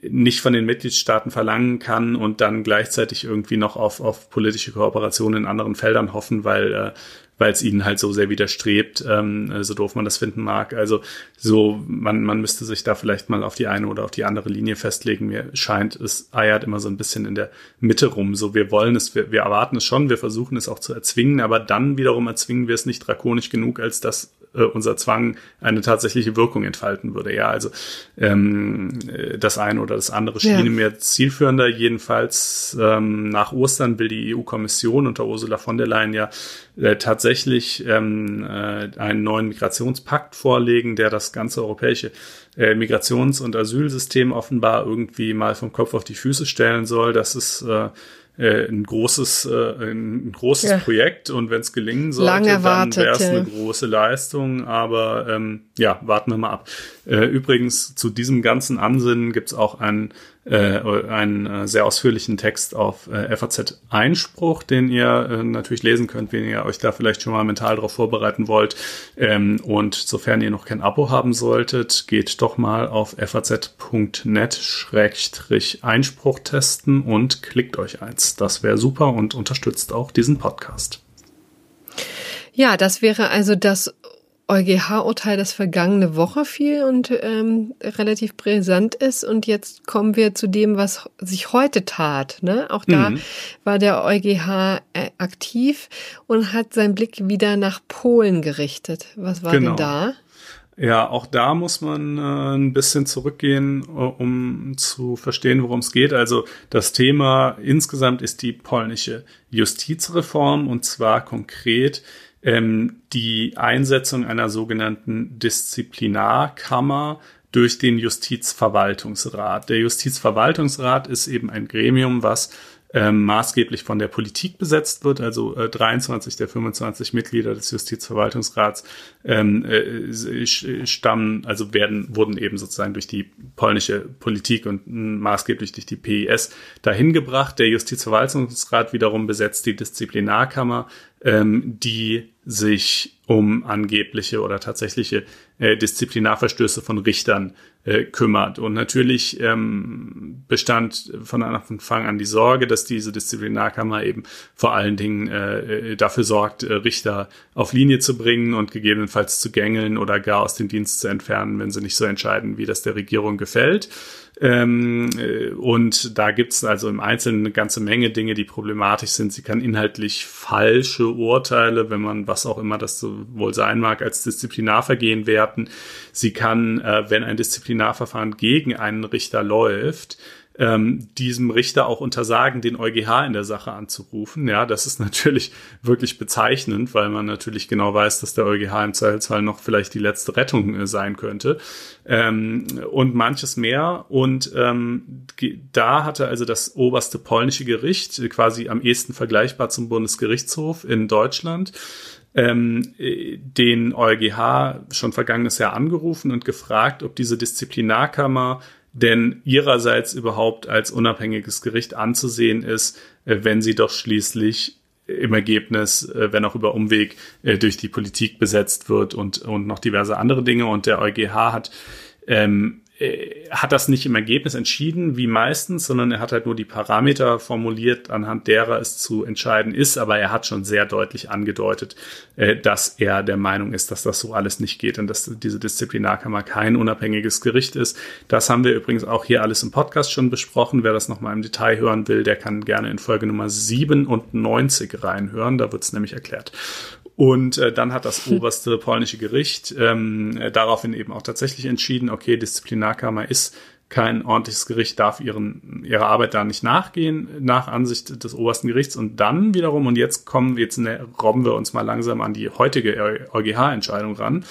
nicht von den Mitgliedstaaten verlangen kann und dann gleichzeitig irgendwie noch auf, auf politische Kooperation in anderen Feldern hoffen, weil äh, weil es ihnen halt so sehr widerstrebt, ähm, so doof man das finden mag. Also so, man, man müsste sich da vielleicht mal auf die eine oder auf die andere Linie festlegen. Mir scheint, es eiert immer so ein bisschen in der Mitte rum. So, wir wollen es, wir, wir erwarten es schon, wir versuchen es auch zu erzwingen, aber dann wiederum erzwingen wir es nicht drakonisch genug, als dass äh, unser Zwang eine tatsächliche Wirkung entfalten würde. Ja, also ähm, äh, das eine oder das andere schien ja. mir zielführender. Jedenfalls ähm, nach Ostern will die EU-Kommission unter Ursula von der Leyen ja äh, tatsächlich ähm, äh, einen neuen Migrationspakt vorlegen, der das ganze europäische äh, Migrations- und Asylsystem offenbar irgendwie mal vom Kopf auf die Füße stellen soll. Das ist äh, äh, ein großes, äh, ein großes ja. Projekt und wenn es gelingen sollte, dann wäre es eine große Leistung. Aber ähm, ja, warten wir mal ab. Äh, übrigens, zu diesem ganzen Ansinnen gibt es auch einen, äh, einen äh, sehr ausführlichen Text auf äh, FAZ Einspruch, den ihr äh, natürlich lesen könnt, wenn ihr euch da vielleicht schon mal mental darauf vorbereiten wollt. Ähm, und sofern ihr noch kein Abo haben solltet, geht doch mal auf faz.net-einspruch testen und klickt euch eins. Das wäre super und unterstützt auch diesen Podcast. Ja, das wäre also das EuGH-Urteil, das vergangene Woche fiel und ähm, relativ brisant ist. Und jetzt kommen wir zu dem, was sich heute tat. Ne? Auch da mhm. war der EuGH äh, aktiv und hat seinen Blick wieder nach Polen gerichtet. Was war genau. denn da? Ja, auch da muss man äh, ein bisschen zurückgehen, um zu verstehen, worum es geht. Also das Thema insgesamt ist die polnische Justizreform und zwar konkret ähm, die Einsetzung einer sogenannten Disziplinarkammer durch den Justizverwaltungsrat. Der Justizverwaltungsrat ist eben ein Gremium, was ähm, maßgeblich von der Politik besetzt wird. Also äh, 23 der 25 Mitglieder des Justizverwaltungsrats ähm, äh, stammen, also werden, wurden eben sozusagen durch die polnische Politik und maßgeblich durch die PIS dahin gebracht. Der Justizverwaltungsrat wiederum besetzt die Disziplinarkammer, ähm, die sich um angebliche oder tatsächliche äh, Disziplinarverstöße von Richtern äh, kümmert. Und natürlich ähm, bestand von Anfang an die Sorge, dass diese Disziplinarkammer eben vor allen Dingen äh, dafür sorgt, äh, Richter auf Linie zu bringen und gegebenenfalls zu gängeln oder gar aus dem Dienst zu entfernen, wenn sie nicht so entscheiden, wie das der Regierung gefällt. Ähm, äh, und da gibt's also im Einzelnen eine ganze Menge Dinge, die problematisch sind. Sie kann inhaltlich falsche Urteile, wenn man was auch immer das so wohl sein mag, als Disziplinarvergehen werten. Sie kann, äh, wenn ein Disziplinarverfahren gegen einen Richter läuft, ähm, diesem Richter auch untersagen, den EuGH in der Sache anzurufen. Ja, das ist natürlich wirklich bezeichnend, weil man natürlich genau weiß, dass der EuGH im Zweifelsfall noch vielleicht die letzte Rettung äh, sein könnte. Ähm, und manches mehr. Und ähm, da hatte also das oberste polnische Gericht, äh, quasi am ehesten vergleichbar zum Bundesgerichtshof in Deutschland, ähm, äh, den EuGH schon vergangenes Jahr angerufen und gefragt, ob diese Disziplinarkammer denn ihrerseits überhaupt als unabhängiges Gericht anzusehen ist, äh, wenn sie doch schließlich im Ergebnis, äh, wenn auch über Umweg, äh, durch die Politik besetzt wird und, und noch diverse andere Dinge. Und der EuGH hat ähm, äh, hat das nicht im Ergebnis entschieden, wie meistens, sondern er hat halt nur die Parameter formuliert, anhand derer es zu entscheiden ist. Aber er hat schon sehr deutlich angedeutet, äh, dass er der Meinung ist, dass das so alles nicht geht und dass diese Disziplinarkammer kein unabhängiges Gericht ist. Das haben wir übrigens auch hier alles im Podcast schon besprochen. Wer das nochmal im Detail hören will, der kann gerne in Folge Nummer 97 reinhören. Da wird es nämlich erklärt. Und äh, dann hat das oberste polnische Gericht ähm, äh, daraufhin eben auch tatsächlich entschieden, okay, Disziplinarkammer ist kein ordentliches Gericht darf ihren, ihrer Arbeit da nicht nachgehen, nach Ansicht des obersten Gerichts. Und dann wiederum, und jetzt kommen, jetzt ne, robben wir uns mal langsam an die heutige EuGH-Entscheidung ran,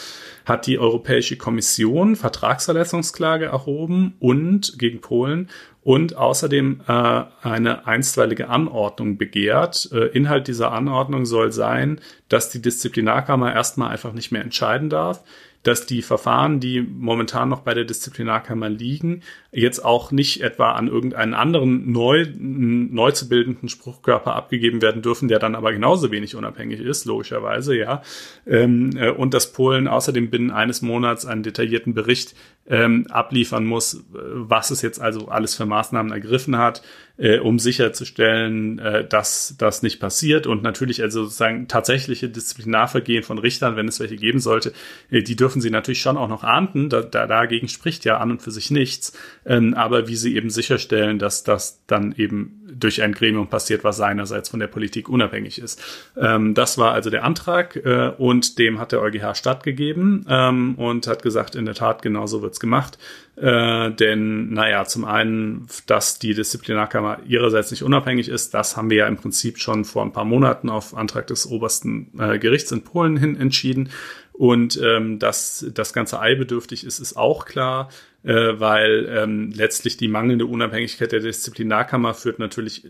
hat die Europäische Kommission Vertragsverletzungsklage erhoben und gegen Polen und außerdem äh, eine einstweilige Anordnung begehrt. Äh, Inhalt dieser Anordnung soll sein, dass die Disziplinarkammer erstmal einfach nicht mehr entscheiden darf dass die Verfahren, die momentan noch bei der Disziplinarkammer liegen, jetzt auch nicht etwa an irgendeinen anderen neu, neu zu bildenden Spruchkörper abgegeben werden dürfen, der dann aber genauso wenig unabhängig ist, logischerweise, ja. Ähm, äh, und dass Polen außerdem binnen eines Monats einen detaillierten Bericht ähm, abliefern muss, äh, was es jetzt also alles für Maßnahmen ergriffen hat, äh, um sicherzustellen, äh, dass das nicht passiert. Und natürlich also sozusagen tatsächliche Disziplinarvergehen von Richtern, wenn es welche geben sollte, äh, die dürfen sie natürlich schon auch noch ahnden. Da, da, dagegen spricht ja an und für sich nichts. Ähm, aber wie sie eben sicherstellen, dass das dann eben durch ein Gremium passiert, was seinerseits von der Politik unabhängig ist. Ähm, das war also der Antrag äh, und dem hat der EuGH stattgegeben ähm, und hat gesagt, in der Tat, genau so wird's gemacht. Äh, denn, naja, zum einen, dass die Disziplinarkammer ihrerseits nicht unabhängig ist, das haben wir ja im Prinzip schon vor ein paar Monaten auf Antrag des obersten äh, Gerichts in Polen hin entschieden. Und ähm, dass das Ganze eilbedürftig ist, ist auch klar äh, weil ähm, letztlich die mangelnde Unabhängigkeit der Disziplinarkammer führt natürlich äh,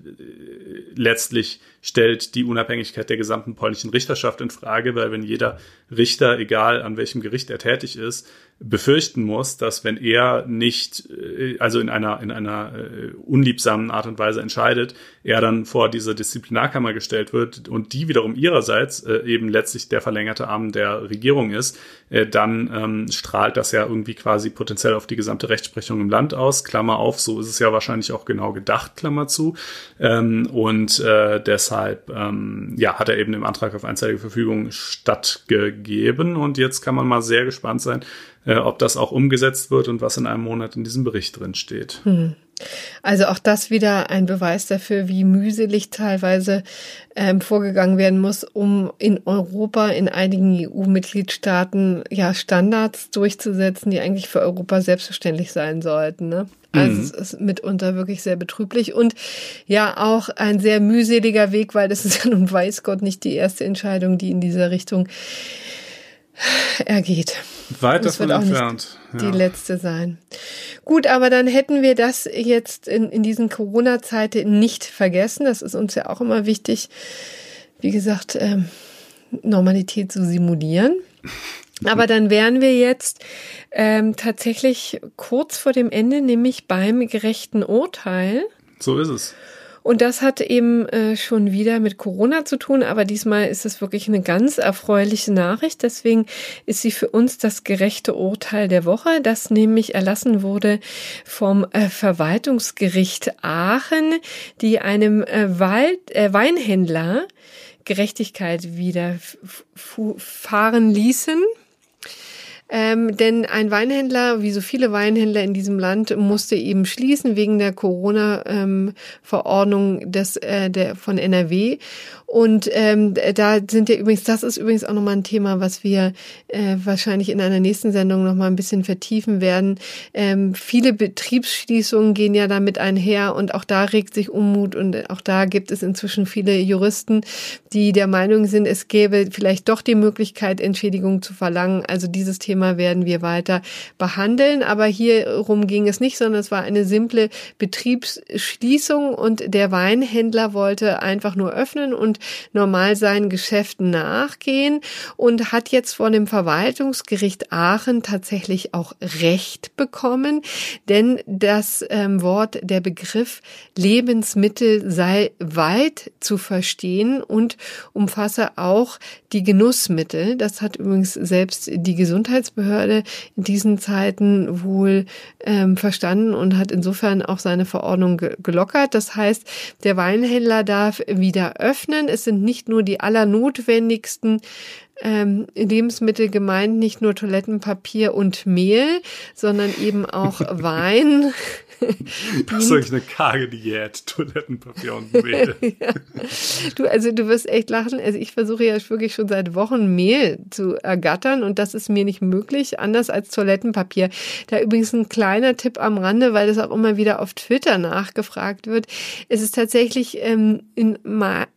letztlich stellt die Unabhängigkeit der gesamten polnischen Richterschaft in Frage, weil wenn jeder Richter, egal an welchem Gericht er tätig ist, befürchten muss, dass wenn er nicht, äh, also in einer, in einer äh, unliebsamen Art und Weise entscheidet, er dann vor diese Disziplinarkammer gestellt wird und die wiederum ihrerseits äh, eben letztlich der verlängerte Arm der Regierung ist, dann ähm, strahlt das ja irgendwie quasi potenziell auf die gesamte Rechtsprechung im Land aus. Klammer auf, so ist es ja wahrscheinlich auch genau gedacht, Klammer zu. Ähm, und äh, deshalb ähm, ja, hat er eben im Antrag auf einseitige Verfügung stattgegeben. Und jetzt kann man mal sehr gespannt sein, äh, ob das auch umgesetzt wird und was in einem Monat in diesem Bericht drin steht. Hm. Also auch das wieder ein Beweis dafür, wie mühselig teilweise ähm, vorgegangen werden muss, um in Europa, in einigen EU-Mitgliedstaaten ja Standards durchzusetzen, die eigentlich für Europa selbstverständlich sein sollten. Ne? Also mhm. es ist mitunter wirklich sehr betrüblich und ja auch ein sehr mühseliger Weg, weil das ist ja nun weiß Gott nicht die erste Entscheidung, die in dieser Richtung ergeht. Weit davon entfernt. Ja. Die letzte sein. Gut, aber dann hätten wir das jetzt in, in diesen Corona-Zeiten nicht vergessen. Das ist uns ja auch immer wichtig, wie gesagt, ähm, Normalität zu simulieren. Aber dann wären wir jetzt ähm, tatsächlich kurz vor dem Ende, nämlich beim gerechten Urteil. So ist es. Und das hat eben äh, schon wieder mit Corona zu tun, aber diesmal ist es wirklich eine ganz erfreuliche Nachricht. Deswegen ist sie für uns das gerechte Urteil der Woche, das nämlich erlassen wurde vom äh, Verwaltungsgericht Aachen, die einem äh, Wald, äh, Weinhändler Gerechtigkeit widerfahren ließen. Ähm, denn ein Weinhändler, wie so viele Weinhändler in diesem Land, musste eben schließen wegen der Corona-Verordnung ähm, äh, von NRW. Und ähm, da sind ja übrigens, das ist übrigens auch nochmal ein Thema, was wir äh, wahrscheinlich in einer nächsten Sendung nochmal ein bisschen vertiefen werden. Ähm, viele Betriebsschließungen gehen ja damit einher und auch da regt sich Unmut und auch da gibt es inzwischen viele Juristen, die der Meinung sind, es gäbe vielleicht doch die Möglichkeit, Entschädigung zu verlangen. Also dieses Thema werden wir weiter behandeln. Aber hierum ging es nicht, sondern es war eine simple Betriebsschließung und der Weinhändler wollte einfach nur öffnen und normal seinen Geschäften nachgehen und hat jetzt von dem Verwaltungsgericht Aachen tatsächlich auch Recht bekommen, denn das ähm, Wort, der Begriff Lebensmittel sei weit zu verstehen und umfasse auch die Genussmittel. Das hat übrigens selbst die Gesundheitsbehörde in diesen Zeiten wohl ähm, verstanden und hat insofern auch seine Verordnung gelockert. Das heißt, der Weinhändler darf wieder öffnen. Es sind nicht nur die allernotwendigsten ähm, Lebensmittel gemeint, nicht nur Toilettenpapier und Mehl, sondern eben auch Wein, eigentlich eine karge Diät, Toilettenpapier und Mehl. ja. Du, also du wirst echt lachen. Also ich versuche ja wirklich schon seit Wochen Mehl zu ergattern und das ist mir nicht möglich, anders als Toilettenpapier. Da übrigens ein kleiner Tipp am Rande, weil das auch immer wieder auf Twitter nachgefragt wird. Es ist tatsächlich ähm, in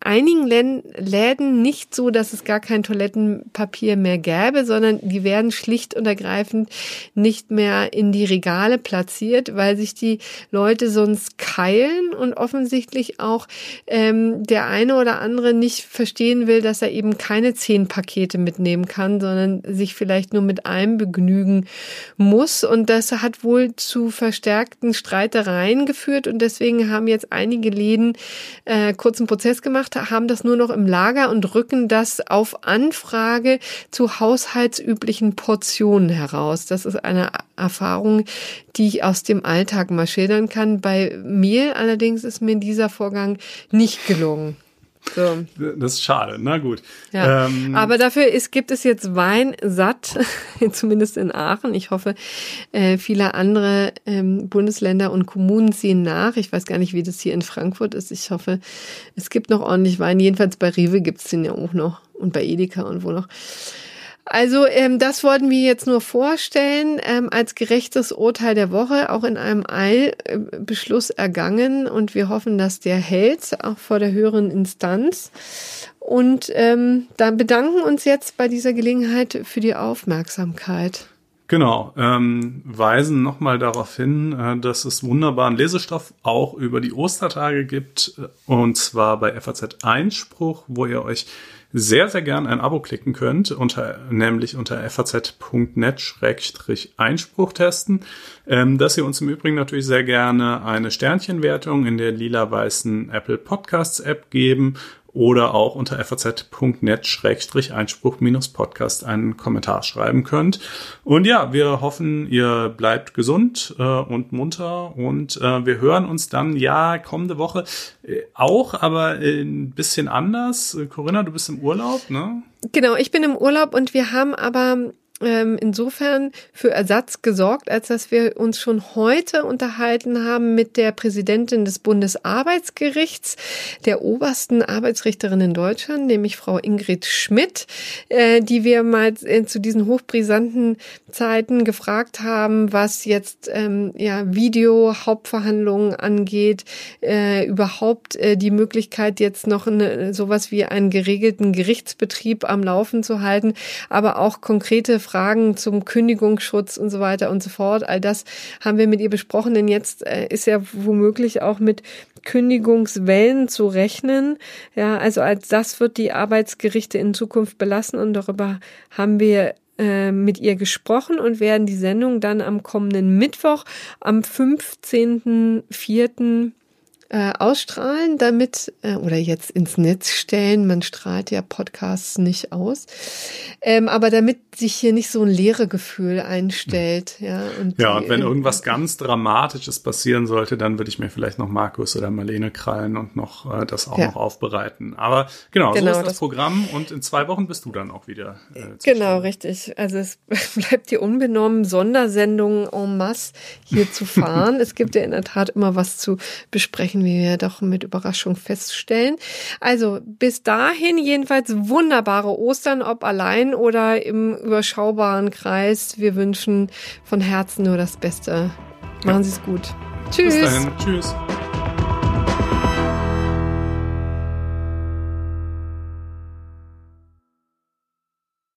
einigen Läden nicht so, dass es gar kein Toilettenpapier mehr gäbe, sondern die werden schlicht und ergreifend nicht mehr in die Regale platziert, weil sich die Leute sonst keilen und offensichtlich auch ähm, der eine oder andere nicht verstehen will, dass er eben keine zehn Pakete mitnehmen kann, sondern sich vielleicht nur mit einem begnügen muss. Und das hat wohl zu verstärkten Streitereien geführt und deswegen haben jetzt einige Läden äh, kurzen Prozess gemacht, haben das nur noch im Lager und rücken das auf Anfrage zu haushaltsüblichen Portionen heraus. Das ist eine Erfahrung, die ich aus dem Alltag mal schildern kann. Bei Mehl allerdings ist mir dieser Vorgang nicht gelungen. So. Das ist schade, na gut. Ja. Ähm, Aber dafür ist, gibt es jetzt Wein satt, zumindest in Aachen. Ich hoffe, äh, viele andere ähm, Bundesländer und Kommunen ziehen nach. Ich weiß gar nicht, wie das hier in Frankfurt ist. Ich hoffe, es gibt noch ordentlich Wein. Jedenfalls bei Rewe gibt es den ja auch noch und bei Edeka und wo noch. Also ähm, das wollten wir jetzt nur vorstellen ähm, als gerechtes Urteil der Woche, auch in einem Eilbeschluss ergangen und wir hoffen, dass der hält, auch vor der höheren Instanz. Und ähm, dann bedanken uns jetzt bei dieser Gelegenheit für die Aufmerksamkeit. Genau, ähm, weisen nochmal darauf hin, äh, dass es wunderbaren Lesestoff auch über die Ostertage gibt, äh, und zwar bei FAZ Einspruch, wo ihr euch sehr, sehr gern ein Abo klicken könnt, unter, nämlich unter faz.net-einspruch testen, ähm, dass ihr uns im Übrigen natürlich sehr gerne eine Sternchenwertung in der lila-weißen Apple Podcasts App geben oder auch unter faz.net-einspruch-podcast einen Kommentar schreiben könnt. Und ja, wir hoffen, ihr bleibt gesund äh, und munter und äh, wir hören uns dann ja kommende Woche äh, auch, aber ein bisschen anders. Corinna, du bist im Urlaub, ne? Genau, ich bin im Urlaub und wir haben aber ähm, insofern für Ersatz gesorgt, als dass wir uns schon heute unterhalten haben mit der Präsidentin des Bundesarbeitsgerichts, der obersten Arbeitsrichterin in Deutschland, nämlich Frau Ingrid Schmidt, äh, die wir mal äh, zu diesen hochbrisanten Zeiten gefragt haben, was jetzt ähm, ja Video-Hauptverhandlungen angeht, äh, überhaupt äh, die Möglichkeit jetzt noch eine, sowas wie einen geregelten Gerichtsbetrieb am Laufen zu halten, aber auch konkrete Fragen zum Kündigungsschutz und so weiter und so fort. All das haben wir mit ihr besprochen, denn jetzt äh, ist ja womöglich auch mit Kündigungswellen zu rechnen. Ja, also als das wird die Arbeitsgerichte in Zukunft belassen und darüber haben wir äh, mit ihr gesprochen und werden die Sendung dann am kommenden Mittwoch am 15.04 äh, ausstrahlen, damit äh, oder jetzt ins Netz stellen. Man strahlt ja Podcasts nicht aus, ähm, aber damit sich hier nicht so ein leere Gefühl einstellt. Ja, und, ja, und wenn irgendwas ganz Dramatisches passieren sollte, dann würde ich mir vielleicht noch Markus oder Marlene krallen und noch äh, das auch ja. noch aufbereiten. Aber genau, genau so ist das, das, Programm und in zwei Wochen bist du dann auch wieder. Äh, genau, richtig. Also es bleibt dir unbenommen, Sondersendungen en masse hier zu fahren. es gibt ja in der Tat immer was zu besprechen wir doch mit Überraschung feststellen. Also bis dahin jedenfalls wunderbare Ostern, ob allein oder im überschaubaren Kreis. Wir wünschen von Herzen nur das Beste. Machen Sie es gut. Tschüss. Bis dahin. Tschüss.